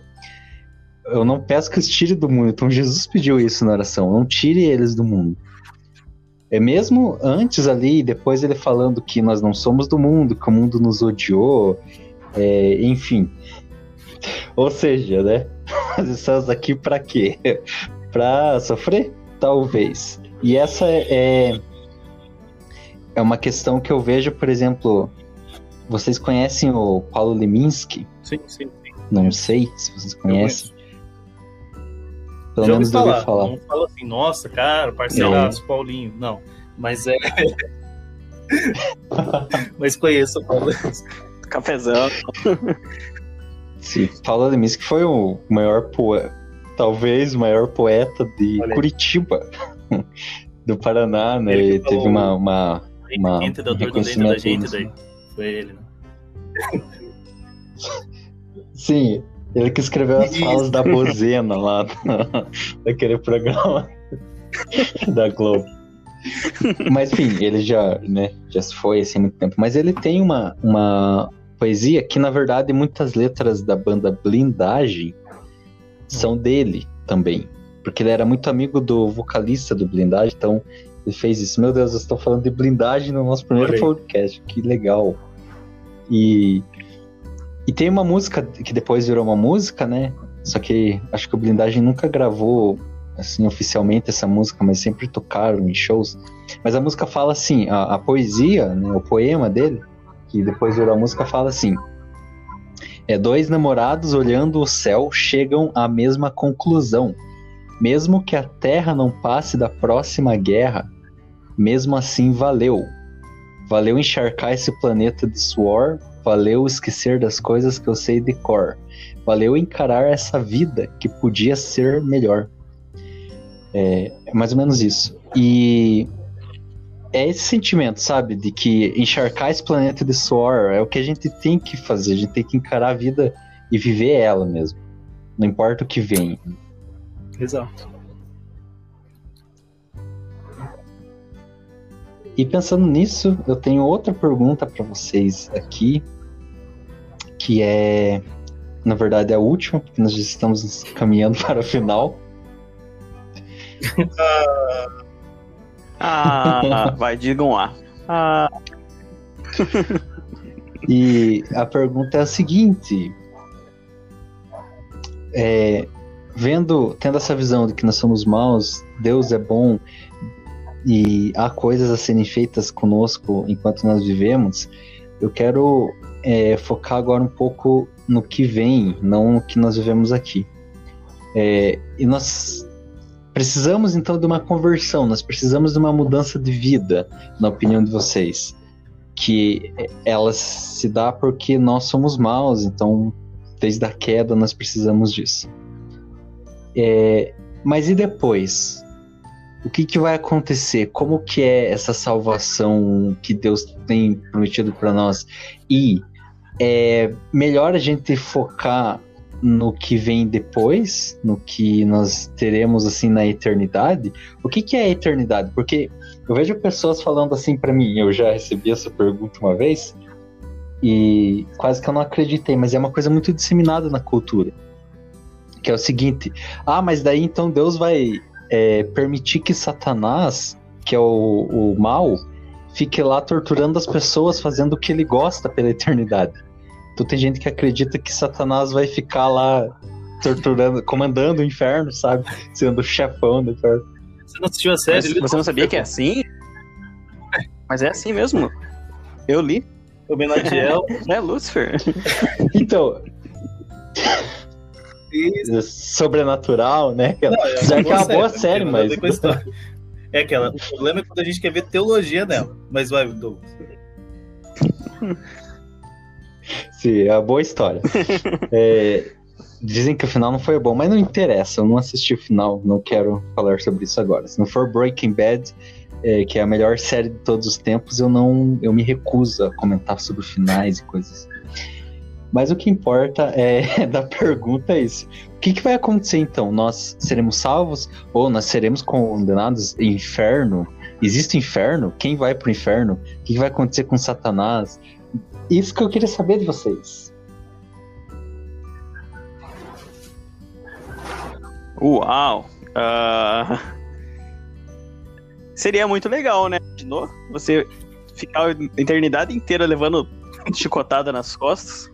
Eu não peço que os tire do mundo. Então Jesus pediu isso na oração: Não tire eles do mundo, é mesmo antes ali, depois ele falando que nós não somos do mundo, que o mundo nos odiou, é, enfim. Ou seja, né? Nós estamos aqui para quê? para sofrer? Talvez. E essa é, é uma questão que eu vejo, por exemplo, vocês conhecem o Paulo Leminski? Sim, sim, sim. Não sei se vocês conhecem. Pelo Já menos falar. falar. Não fala assim, nossa, cara, parceiraço, Paulinho. Não. Mas é. mas conheço o Paulo. Cafezão. Sim, Paulo Lemis que foi o maior poeta, talvez o maior poeta de. Curitiba, do Paraná, né? Ele, ele teve uma, uma, uma um reconhecimento da gente, daí. Foi ele, né? Sim, ele que escreveu as falas da Bozena lá naquele programa da Globo. Mas enfim, ele já, né, já se foi assim há muito tempo. Mas ele tem uma, uma poesia que, na verdade, muitas letras da banda Blindagem são dele também. Porque ele era muito amigo do vocalista do Blindagem, então ele fez isso. Meu Deus, eu estou falando de blindagem no nosso primeiro podcast, que legal. E e tem uma música que depois virou uma música, né? Só que acho que o Blindagem nunca gravou assim oficialmente essa música, mas sempre tocaram em shows. Mas a música fala assim, a, a poesia, né, o poema dele, que depois virou a música, fala assim: é dois namorados olhando o céu chegam à mesma conclusão. Mesmo que a Terra não passe da próxima guerra, mesmo assim valeu. Valeu encharcar esse planeta de suor Valeu esquecer das coisas que eu sei de cor. Valeu encarar essa vida que podia ser melhor. É, é mais ou menos isso. E é esse sentimento, sabe? De que encharcar esse planeta de suor é o que a gente tem que fazer. A gente tem que encarar a vida e viver ela mesmo. Não importa o que vem. Exato. E pensando nisso, eu tenho outra pergunta para vocês aqui, que é, na verdade, a última, porque nós já estamos caminhando para o final. ah, vai, digam lá. Ah. e a pergunta é a seguinte: é, vendo, tendo essa visão de que nós somos maus, Deus é bom, e há coisas a serem feitas conosco enquanto nós vivemos, eu quero é, focar agora um pouco no que vem, não no que nós vivemos aqui. É, e nós precisamos então de uma conversão, nós precisamos de uma mudança de vida, na opinião de vocês. Que ela se dá porque nós somos maus, então desde a queda nós precisamos disso. É, mas e depois? O que, que vai acontecer? Como que é essa salvação que Deus tem prometido para nós? E é melhor a gente focar no que vem depois, no que nós teremos assim na eternidade. O que, que é a eternidade? Porque eu vejo pessoas falando assim para mim, eu já recebi essa pergunta uma vez e quase que eu não acreditei, mas é uma coisa muito disseminada na cultura. Que é o seguinte: ah, mas daí então Deus vai é, permitir que Satanás, que é o, o mal, fique lá torturando as pessoas, fazendo o que ele gosta pela eternidade. Então tem gente que acredita que Satanás vai ficar lá torturando, comandando o inferno, sabe? Sendo o chefão do inferno. Você não assistiu a série? Mas você não sabia que é assim? Mas é assim mesmo. Eu li. O Benadiel. É Lúcifer. Então. Isso. Sobrenatural, né? Não, é Já uma que é uma boa não série, a mas. a. É aquela. O problema é quando a gente quer ver teologia dela. Mas vai, Douglas. Sim, é uma boa história. É, dizem que o final não foi bom, mas não interessa. Eu não assisti o final, não quero falar sobre isso agora. Se não for Breaking Bad, é, que é a melhor série de todos os tempos, eu não, eu me recuso a comentar sobre finais e coisas assim. Mas o que importa é da pergunta é isso. O que, que vai acontecer então? Nós seremos salvos ou nós seremos condenados em inferno? Existe inferno? Quem vai pro inferno? O que, que vai acontecer com Satanás? Isso que eu queria saber de vocês. Uau! Ah, Seria muito legal, né? Imaginou? Você ficar a eternidade inteira levando chicotada nas costas.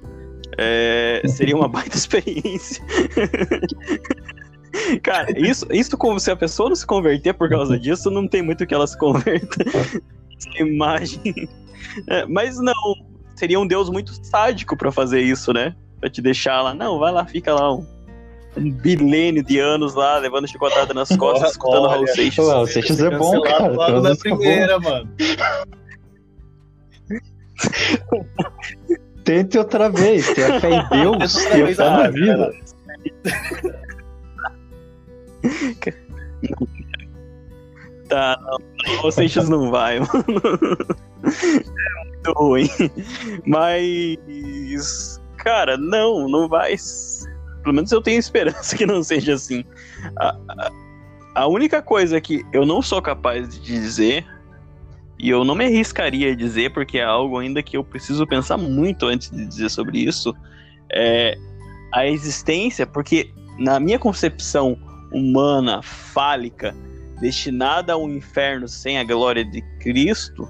É, seria uma baita experiência. Cara, isso, isso como se a pessoa não se converter por causa disso, não tem muito que ela se converta. Essa imagem. É, mas não, seria um Deus muito sádico pra fazer isso, né? Pra te deixar lá. Não, vai lá, fica lá um, um bilênio de anos lá, levando chicotada nas costas, Olha, escutando Raul olha. Seixas. Ué, o Seixas é bom, cara. logo menos tá bom. primeira, mano. Tente outra vez, tenha fé em Deus, tenha vez, fé na vida. Tá, não, o Seixas não vai, mano. É muito ruim. Mas, cara, não, não vai. Pelo menos eu tenho esperança que não seja assim. A, a, a única coisa que eu não sou capaz de dizer, e eu não me arriscaria a dizer, porque é algo ainda que eu preciso pensar muito antes de dizer sobre isso, é a existência, porque na minha concepção humana, fálica, destinada ao inferno sem a glória de Cristo,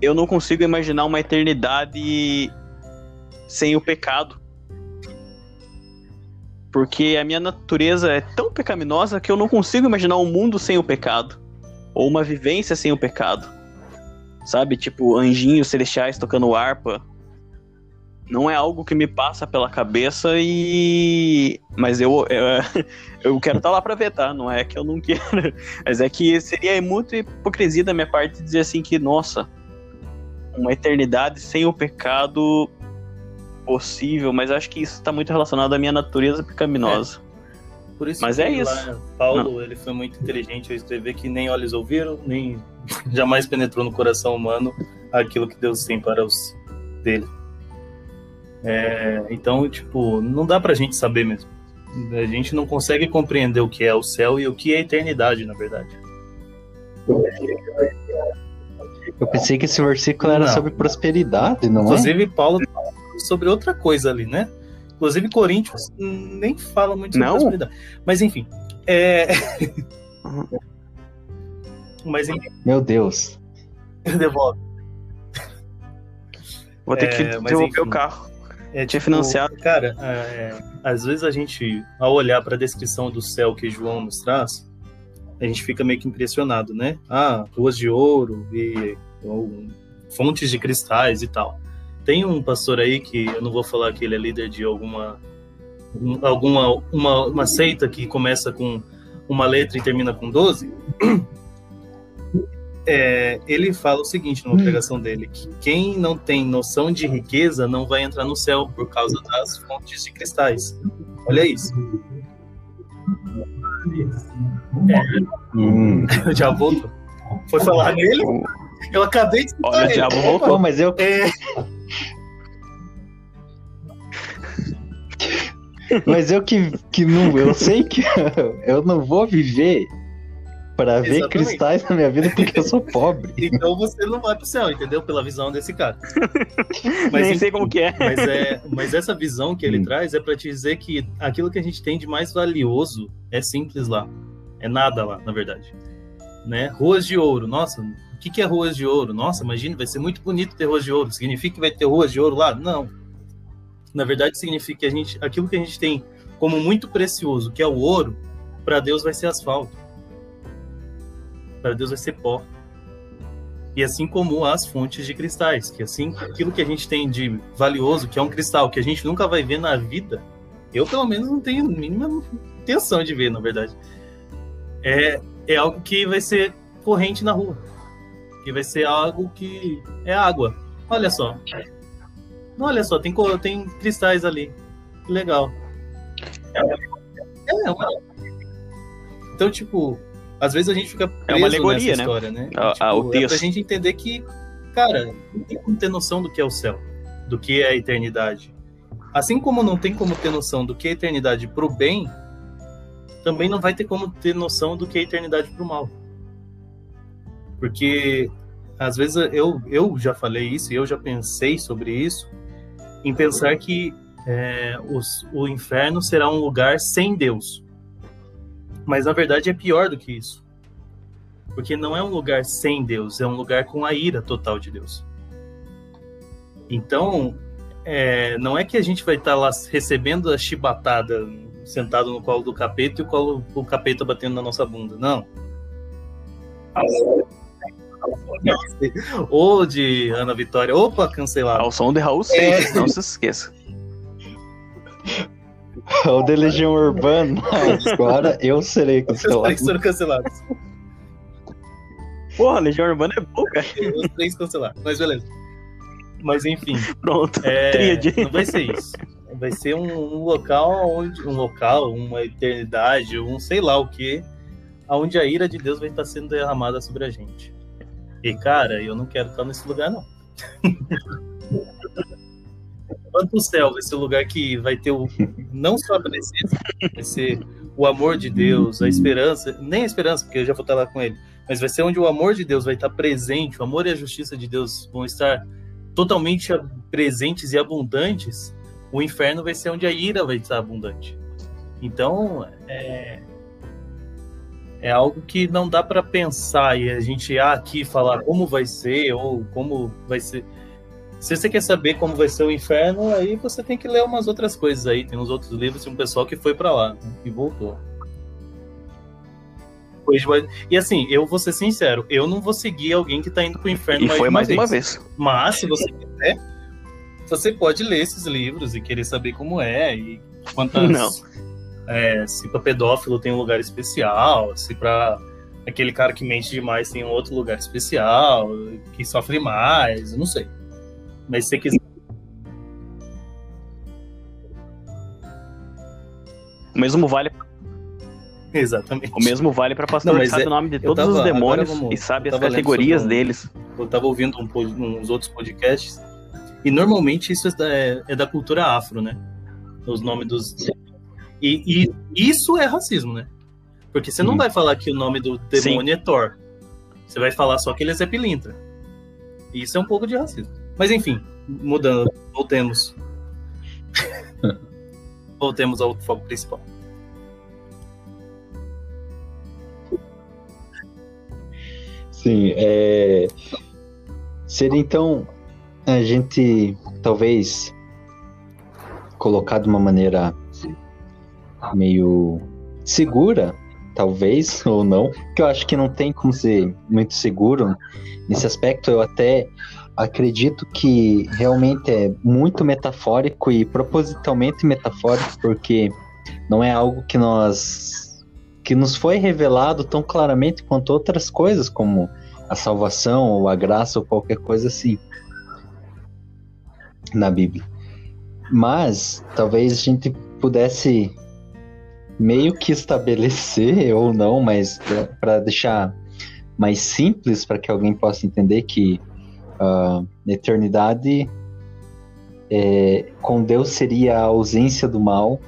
eu não consigo imaginar uma eternidade sem o pecado. Porque a minha natureza é tão pecaminosa que eu não consigo imaginar um mundo sem o pecado. Ou uma vivência sem o pecado. Sabe? Tipo, anjinhos celestiais tocando harpa. Não é algo que me passa pela cabeça e. Mas eu, eu, eu quero estar lá pra ver, tá? Não é que eu não quero. Mas é que seria muito hipocrisia da minha parte dizer assim que, nossa, uma eternidade sem o pecado possível, mas acho que isso está muito relacionado à minha natureza pecaminosa. Por isso Mas que é lá, isso. Paulo, ele foi muito inteligente ao escrever que nem olhos ouviram, nem jamais penetrou no coração humano aquilo que Deus tem para os dele. É, então, tipo, não dá pra gente saber mesmo. A gente não consegue compreender o que é o céu e o que é a eternidade, na verdade. Eu pensei que esse versículo era Não. sobre prosperidade, não é? Inclusive, Paulo fala sobre outra coisa ali, né? Inclusive, hum, nem fala muito sobre Não? prosperidade. Mas, enfim. É... Mas, enfim, Meu Deus. devolve. Vou ter É, que mas devolver o carro. É, Tinha financiado. Cara, é, às vezes a gente, ao olhar para a descrição do céu que João nos traz, a gente fica meio que impressionado, né? Ah, ruas de ouro e ou, fontes de cristais e tal. Tem um pastor aí que eu não vou falar que ele é líder de alguma um, alguma uma, uma seita que começa com uma letra e termina com 12, é, ele fala o seguinte numa pregação dele, que quem não tem noção de riqueza não vai entrar no céu por causa das fontes de cristais. Olha isso. É, Hum. o diabo voltou. Foi falar nele? Eu acabei de Olha, o diabo voltou. Mas eu, É, mas eu que, que não. Eu sei que eu não vou viver para ver Exatamente. cristais na minha vida porque eu sou pobre. então você não vai pro céu, entendeu? Pela visão desse cara. Nem enfim, sei como que é. Mas, é, mas essa visão que ele Hum. traz é para te dizer que aquilo que a gente tem de mais valioso é simples lá. É nada lá, na verdade. Né? Ruas de ouro. Nossa, o que, que é ruas de ouro? Nossa, imagina, vai ser muito bonito ter ruas de ouro. Significa que vai ter ruas de ouro lá? Não. Na verdade, significa que a gente, aquilo que a gente tem como muito precioso, que é o ouro, para Deus vai ser asfalto. Para Deus vai ser pó. E assim como as fontes de cristais, que assim, aquilo que a gente tem de valioso, que é um cristal, que a gente nunca vai ver na vida, eu pelo menos não tenho a mínima intenção de ver, na verdade. É, é algo que vai ser corrente na rua. Que vai ser algo que é água. Olha só. Olha só, tem, tem cristais ali. Que legal. É, uma... Então, tipo, às vezes a gente fica preso É uma alegoria, nessa né? história, né? Ah, Tipo, ah, o É pra texto. gente entender que, cara, não tem como ter noção do que é o céu, do que é a eternidade. Assim como não tem como ter noção do que é a eternidade pro bem, também não vai ter como ter noção do que é a eternidade pro mal. Porque às vezes eu, eu já falei isso e eu já pensei sobre isso, em pensar que é, os, o inferno será um lugar sem Deus. Mas na verdade é pior do que isso. Porque não é um lugar sem Deus, é um lugar com a ira total de Deus. Então, é, não é que a gente vai estar lá recebendo a chibatada sentado no colo do capeta e o, colo, o capeta batendo na nossa bunda. Não. Ou de Ana Vitória. Opa, cancelado. Ao som de Raul É. Seixas, não se esqueça. O de Legião Urbana. Agora eu serei Os cancelado. três foram cancelados. Porra, Legião Urbana é boa, cara. Os três cancelados. Mas beleza. Mas enfim. Pronto. É, Tríade. não vai ser isso. Vai ser um, um local onde. Um local, uma eternidade, um sei lá o que, onde a ira de Deus vai estar sendo derramada sobre a gente. E, cara, eu não quero estar nesse lugar, não. Quanto o céu o lugar que vai ter o, não só a presença, vai ser o amor de Deus, a esperança, nem a esperança, porque eu já vou estar lá com ele, mas vai ser onde o amor de Deus vai estar presente, o amor e a justiça de Deus vão estar totalmente presentes e abundantes, o inferno vai ser onde a ira vai estar abundante. Então, é, é algo que não dá para pensar e a gente ah, aqui falar como vai ser ou como vai ser. Se você quer saber como vai ser o inferno, aí você tem que ler umas outras coisas aí. Tem uns outros livros de um pessoal que foi para lá né, e voltou. E assim, eu vou ser sincero, eu não vou seguir alguém que tá indo pro inferno E foi mais uma vez. mas, se você quiser, você pode ler esses livros e querer saber como é e quantas. Não. É, se para pedófilo tem um lugar especial, se para aquele cara que mente demais tem um outro lugar especial, que sofre mais, não sei. Mas se você quiser. O mesmo vale, Exatamente. o mesmo vale para pastor Não, que sabe é- o nome de todos tava- os demônios vamos- e sabe as categorias sobre deles. Eu tava ouvindo um, uns outros podcasts e normalmente isso é da, é da cultura afro, né? Os nomes dos. E, e isso é racismo, né? Porque você não Hum. vai falar que o nome do demônio é Thor. Você vai falar só que ele é Zé Pilintra. E isso é um pouco de racismo. Mas enfim, mudando, voltemos. voltemos ao foco principal. Sim, é... seria então a gente talvez colocar de uma maneira meio segura, talvez ou não, que eu acho que não tem como ser muito seguro nesse aspecto. Eu até acredito que realmente é muito metafórico e propositalmente metafórico, porque não é algo que nós que nos foi revelado tão claramente quanto outras coisas, como a salvação ou a graça ou qualquer coisa assim na Bíblia. Mas talvez a gente pudesse meio que estabelecer ou não, mas para deixar mais simples para que alguém possa entender que a eternidade é, com Deus seria a ausência do mal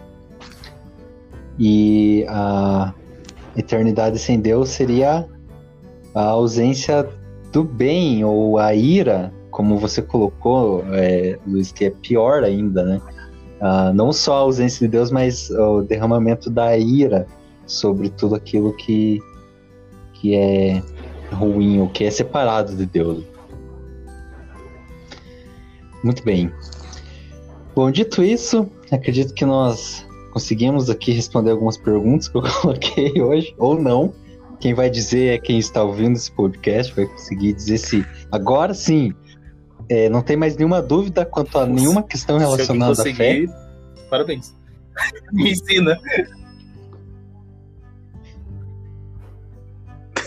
e a eternidade sem Deus seria a ausência do bem ou a ira, como você colocou, é, Luiz, que é pior ainda, né? Ah, não só a ausência de Deus, mas o derramamento da ira sobre tudo aquilo que, que é ruim, o que é separado de Deus. Muito bem. Bom, dito isso, acredito que nós conseguimos aqui responder algumas perguntas que eu coloquei hoje, ou não. Quem vai dizer é quem está ouvindo esse podcast, vai conseguir dizer se agora sim é, não tem mais nenhuma dúvida quanto a nenhuma questão relacionada à fé. Parabéns. Me ensina.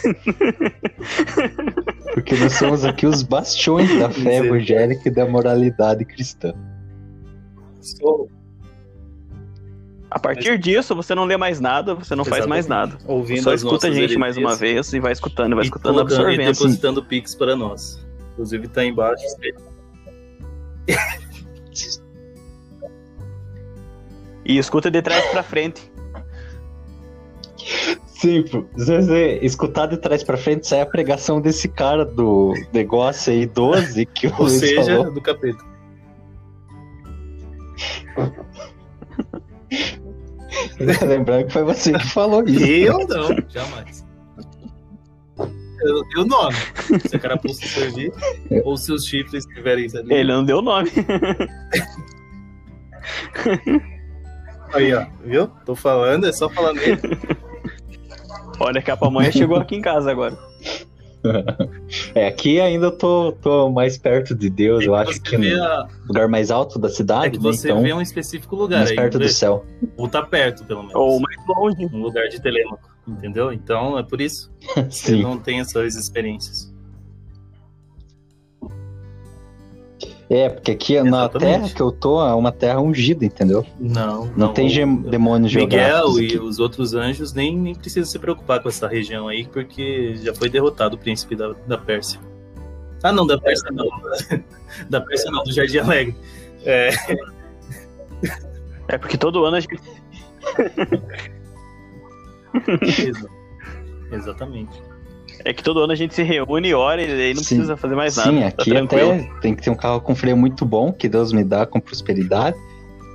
Porque nós somos aqui os bastiões da fé evangélica e da moralidade cristã. Sou. A partir Mas... disso, você não lê mais nada, você não Exatamente. faz mais nada. Ouvindo Só escuta a gente mais uma vez e vai escutando, vai escutando, absorvendo. E depositando Pix para nós. Inclusive tá embaixo. e escuta de trás para frente. Sim, você escutar de trás pra frente, sai a pregação desse cara do negócio aí, 12, que o Ou seja, falou. do capeta. Lembrando que foi você que falou isso. Eu não, jamais. Eu não dei o nome. Se a carapuça servir, ou se os chifres estiverem ali. Ele não deu o nome. Aí, ó, viu? Tô falando, é só falar nele. Olha que a pamonha chegou aqui em casa agora. É, aqui ainda eu tô, tô mais perto de Deus, é eu acho que no a... lugar mais alto da cidade. É que você então, vê um específico lugar mais aí, perto do céu. Ou tá perto, pelo menos. Ou mais longe. Um lugar de telêmaco, entendeu? Então é por isso que você não tem essas experiências. É, porque aqui Exatamente. na terra que eu tô é uma terra ungida, entendeu? Não. Não, não tem demônios Miguel e os outros anjos nem, nem precisam se preocupar com essa região aí, porque já foi derrotado o príncipe da, da Pérsia. Ah, não, da Pérsia não. Da Pérsia não, do Jardim Alegre. É, é porque todo ano a gente. Exatamente. É que todo ano a gente se reúne, ora e aí não sim, precisa fazer mais nada. Sim, tá aqui tá até tem que ter um carro com freio muito bom, que Deus me dá com prosperidade,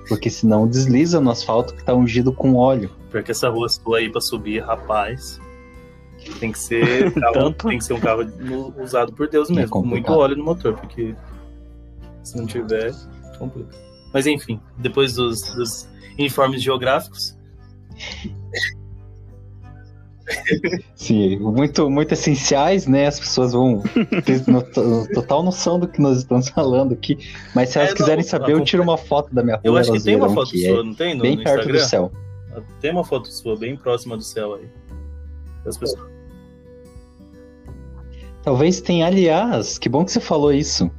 porque senão desliza no asfalto que tá ungido com óleo. Porque essa rua sua aí pra subir, rapaz, tem que ser, carro, tem que ser um carro usado por Deus é mesmo, com muito óleo no motor, porque se não tiver, complica. Mas enfim, depois dos, dos informes geográficos. Sim, muito, muito essenciais, né? As pessoas vão ter no, total noção do que nós estamos falando aqui. Mas se elas é, quiserem não, saber, eu tiro uma foto da minha rua. Eu acho que tem uma foto sua, é não tem? No, bem no perto Instagram? do céu. Tem uma foto sua bem próxima do céu aí. Das pessoas. Talvez tenha, aliás, que bom que você falou isso.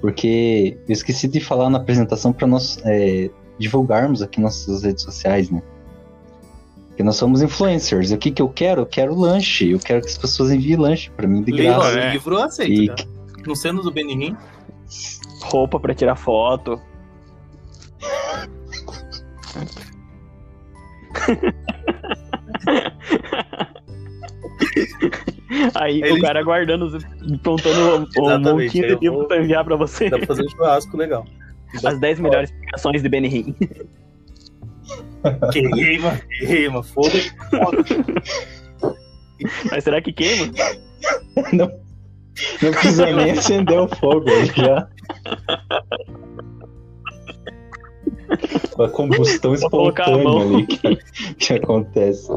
Porque eu esqueci de falar na apresentação para nós é, divulgarmos aqui nossas redes sociais, né? Porque nós somos influencers. E o que, que eu quero? Eu quero lanche. Eu quero que as pessoas enviem lanche para mim de graça. Livro, é. livro eu aceito. E... Né? No sendo do Benin. Roupa para tirar foto. Aí Ele... o cara guardando, apontando um montinho de livro pra enviar pra você. Dá pra fazer um churrasco legal. As 10 melhores explicações de Benny Queima, queima, foda Mas será que queima? Não, não precisa nem acender o fogo já. A combustão espontânea a ali que, que acontece.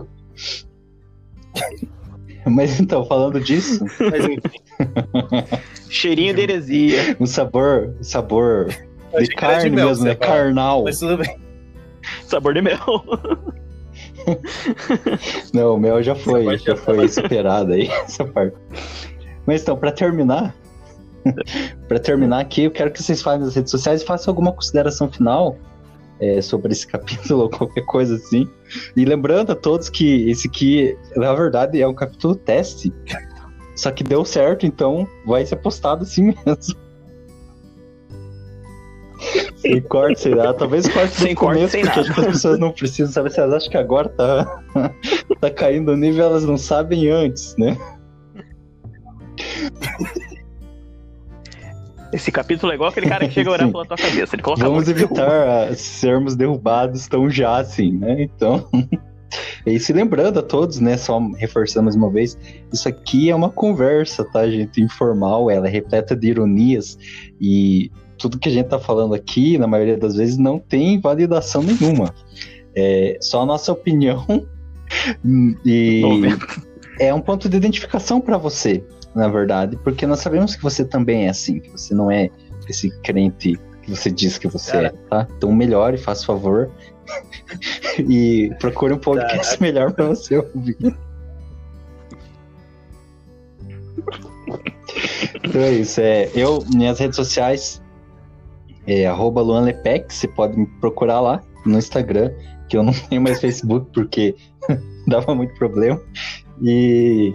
Mas então, falando disso. Mas enfim. Cheirinho de heresia. Um sabor, sabor de carne mel, mesmo, né? você fala. Carnal. Mas tudo bem. Sabor de mel. Não, o mel já foi, já foi superada aí, essa parte. Mas então, pra terminar, pra terminar aqui, eu quero que vocês falem nas redes sociais e façam alguma consideração final é, sobre esse capítulo ou qualquer coisa assim. E lembrando a todos que esse aqui, na verdade, é um capítulo teste. Só que deu certo, então vai ser postado assim mesmo. Sem corte, sei lá. Talvez corte Sem corte, começo, sem porque nada. acho que as pessoas não precisam saber se elas acham que agora tá, tá caindo o nível, elas não sabem antes, né? Esse capítulo é igual aquele cara que chega a orar pela tua cabeça. Ele coloca Vamos evitar sermos derrubados tão já assim, né? Então. E se lembrando a todos, né? Só reforçando mais uma vez, isso aqui é uma conversa, tá, gente? Informal, ela é repleta de ironias e tudo que a gente tá falando aqui, na maioria das vezes, não tem validação nenhuma. É só a nossa opinião e é um ponto de identificação para você, na verdade, porque nós sabemos que você também é assim, que você não é esse crente que você diz que você Cara. é, tá? Então melhore, faça favor e procure um podcast melhor para você ouvir. Então é isso, é, eu, minhas redes sociais é arroba Luan Lepec, você pode me procurar lá no Instagram, que eu não tenho mais Facebook porque dava muito problema. E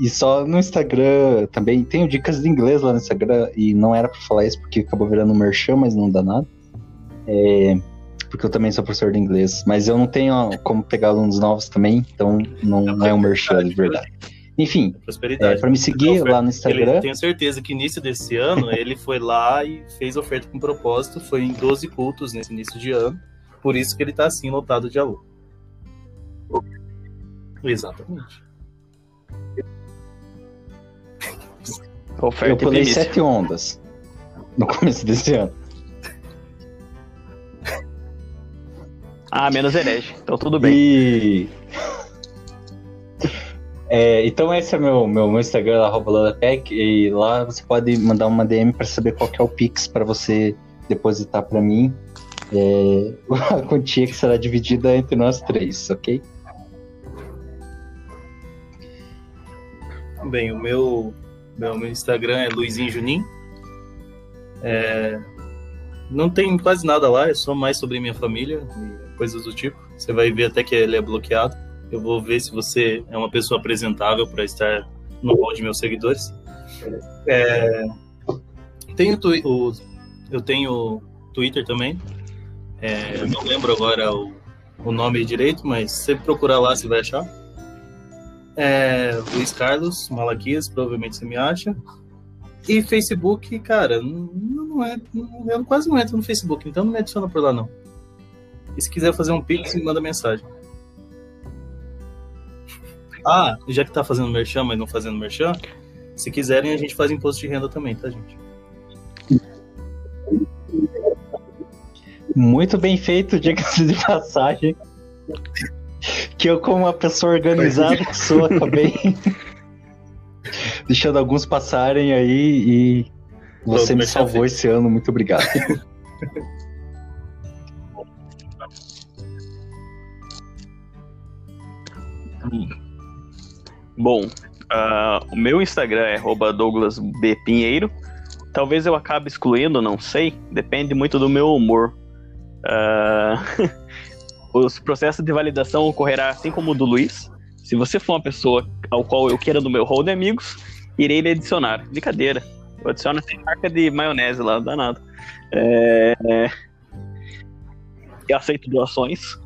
e só no Instagram também tenho dicas de inglês lá no Instagram e não era pra falar isso porque acabou virando merchan, mas não dá nada. É, porque eu também sou professor de inglês, mas eu não tenho como pegar alunos novos também, então não, não é um merchan de verdade. Enfim, é, Prosperidade. para me seguir lá no Instagram, Ele, tenho certeza que início desse ano ele foi lá e fez oferta com propósito. Foi em 12 cultos nesse início de ano. Por isso que ele tá assim lotado de aluno. Exatamente. Oferta eu pulei sete ondas no começo desse ano. Ah, menos herege. Então tudo bem. E. É, então esse é meu, meu, meu Instagram, arroba e lá você pode mandar uma DM para saber qual é o Pix para você depositar para mim. É, a quantia que será dividida entre nós três, ok? Bem, o meu, meu, meu Instagram é Luizinho Junim. É, não tem quase nada lá, é só mais sobre minha família e coisas do tipo. Você vai ver até que ele é bloqueado. Eu vou ver se você é uma pessoa apresentável para estar no hall de meus seguidores. É, tenho o, eu tenho Twitter também. É, eu não lembro agora o, o nome direito, mas se procurar lá, você vai achar. É, Luiz Carlos Malaquias, provavelmente você me acha. E Facebook, cara, não, não é. não- eu quase não entro no Facebook, então não me adiciona por lá, não. E se quiser fazer um pix, me manda mensagem. Ah, já que tá fazendo merchan, mas não fazendo merchan, se quiserem, a gente faz imposto de renda também, tá, gente? Muito bem feito, diga-se de passagem. Que eu, como uma pessoa organizada que sou, acabei deixando alguns passarem aí e você me salvou feito. esse ano, muito obrigado. Bom, ah, o meu Instagram é arroba Douglas B. Pinheiro. Talvez eu acabe excluindo, não sei. Depende muito do meu humor. Ah, os processos de validação ocorrerá assim como o do Luiz. Se você for uma pessoa ao qual eu queira no meu rol de amigos, irei lhe adicionar. Brincadeira. Eu adiciono sem marca de maionese lá, nada. É, é, Eu aceito doações,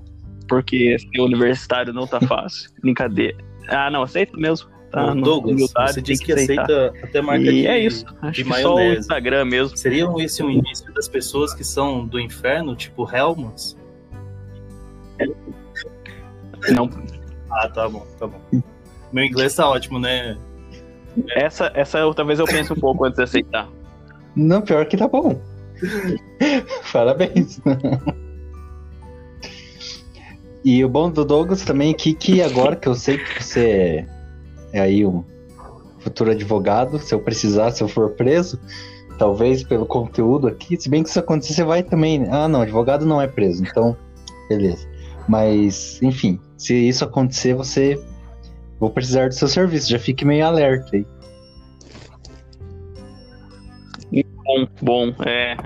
porque ser universitário não tá fácil. Brincadeira. Ah, não, aceito mesmo. Tá, no- Douglas, humildade, você disse que aceita até marca E de, é isso. Acho de que só o maionese. Instagram mesmo. Seria esse o início das pessoas que são do inferno, tipo Helmans? Não, Ah, tá bom, tá bom. Meu inglês tá ótimo, né? essa, essa eu, talvez eu pense um pouco antes de aceitar. Não, pior que tá bom. Parabéns. E o bom do Douglas também aqui que agora que eu sei que você é, é aí um. futuro advogado, se eu precisar, se eu for preso, talvez pelo conteúdo aqui. Se bem que isso acontecer, você vai também. Ah, não, advogado não é preso, então, beleza. Mas, enfim, se isso acontecer, você. Vou precisar do seu serviço, já fique meio alerta aí. Bom, bom, é.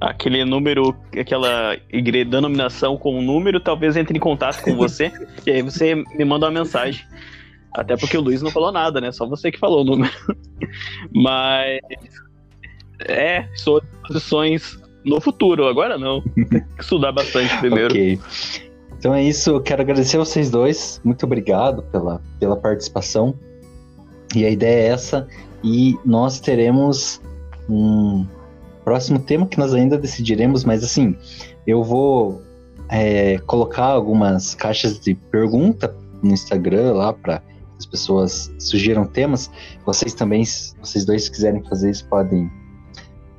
aquele número, aquela igreja, denominação com um número, talvez entre em contato com você, e aí você me manda uma mensagem. Até porque o Luiz não falou nada, né? Só você que falou o número. Mas. É, sou posições no futuro, agora não. Tem que estudar bastante primeiro. ok. Então é isso, eu quero agradecer a vocês dois. Muito obrigado pela, pela participação. E a ideia é essa. E nós teremos um próximo tema que nós ainda decidiremos, mas assim, eu vou é, colocar algumas caixas de pergunta no Instagram lá para as pessoas sugiram temas. Vocês também, vocês dois, se quiserem fazer isso, podem,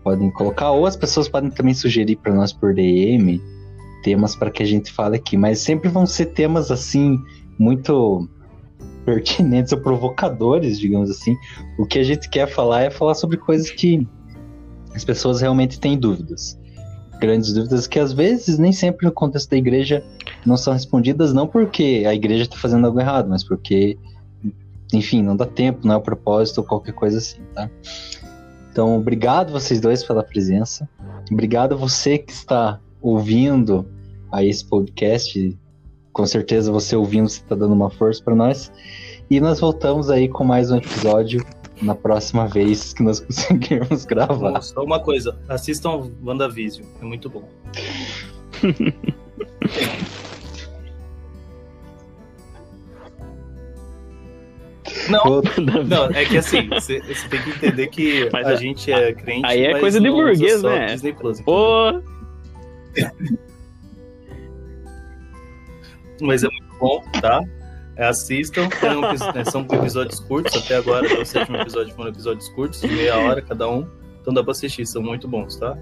podem colocar, ou as pessoas podem também sugerir para nós por DM temas para que a gente fale aqui, mas sempre vão ser temas assim, muito pertinentes ou provocadores, digamos assim. O que a gente quer falar é falar sobre coisas que as pessoas realmente têm dúvidas. Grandes dúvidas que às vezes, nem sempre no contexto da igreja, não são respondidas, não porque a igreja está fazendo algo errado, mas porque enfim, não dá tempo, não é o propósito ou qualquer coisa assim, tá? Então, obrigado vocês dois pela presença. Obrigado você que está ouvindo a esse podcast. Com certeza você ouvindo, você está dando uma força para nós. E nós voltamos aí com mais um episódio na próxima vez que nós conseguirmos gravar. Só uma coisa, assistam WandaVision, é muito bom. Não, não, é que assim, você tem que entender que mas a, gente é crente. Aí é coisa de burguês, né? Disney Plus. Pô. mas é muito bom, tá? É, assistam, né, são episódios curtos, até agora, o sétimo episódio foram episódios curtos, de meia hora cada um. Então dá pra assistir, são muito bons, tá?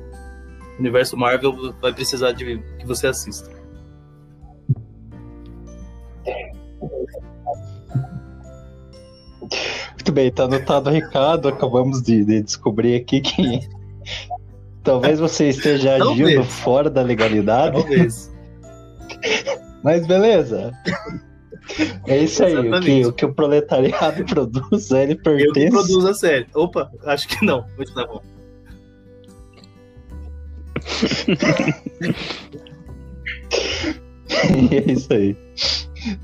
O universo Marvel vai precisar de que você assista. Muito bem, tá anotado o recado. Acabamos de, de descobrir aqui que talvez você esteja talvez. agindo fora da legalidade. Talvez. Mas beleza. É isso aí. O que, o que, o proletariado produz, ele pertence. Eu produz a série. Opa, acho que não. Muito tá bom. é isso aí.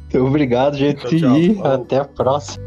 Então, obrigado, gente. Tchau, tchau. E até a próxima.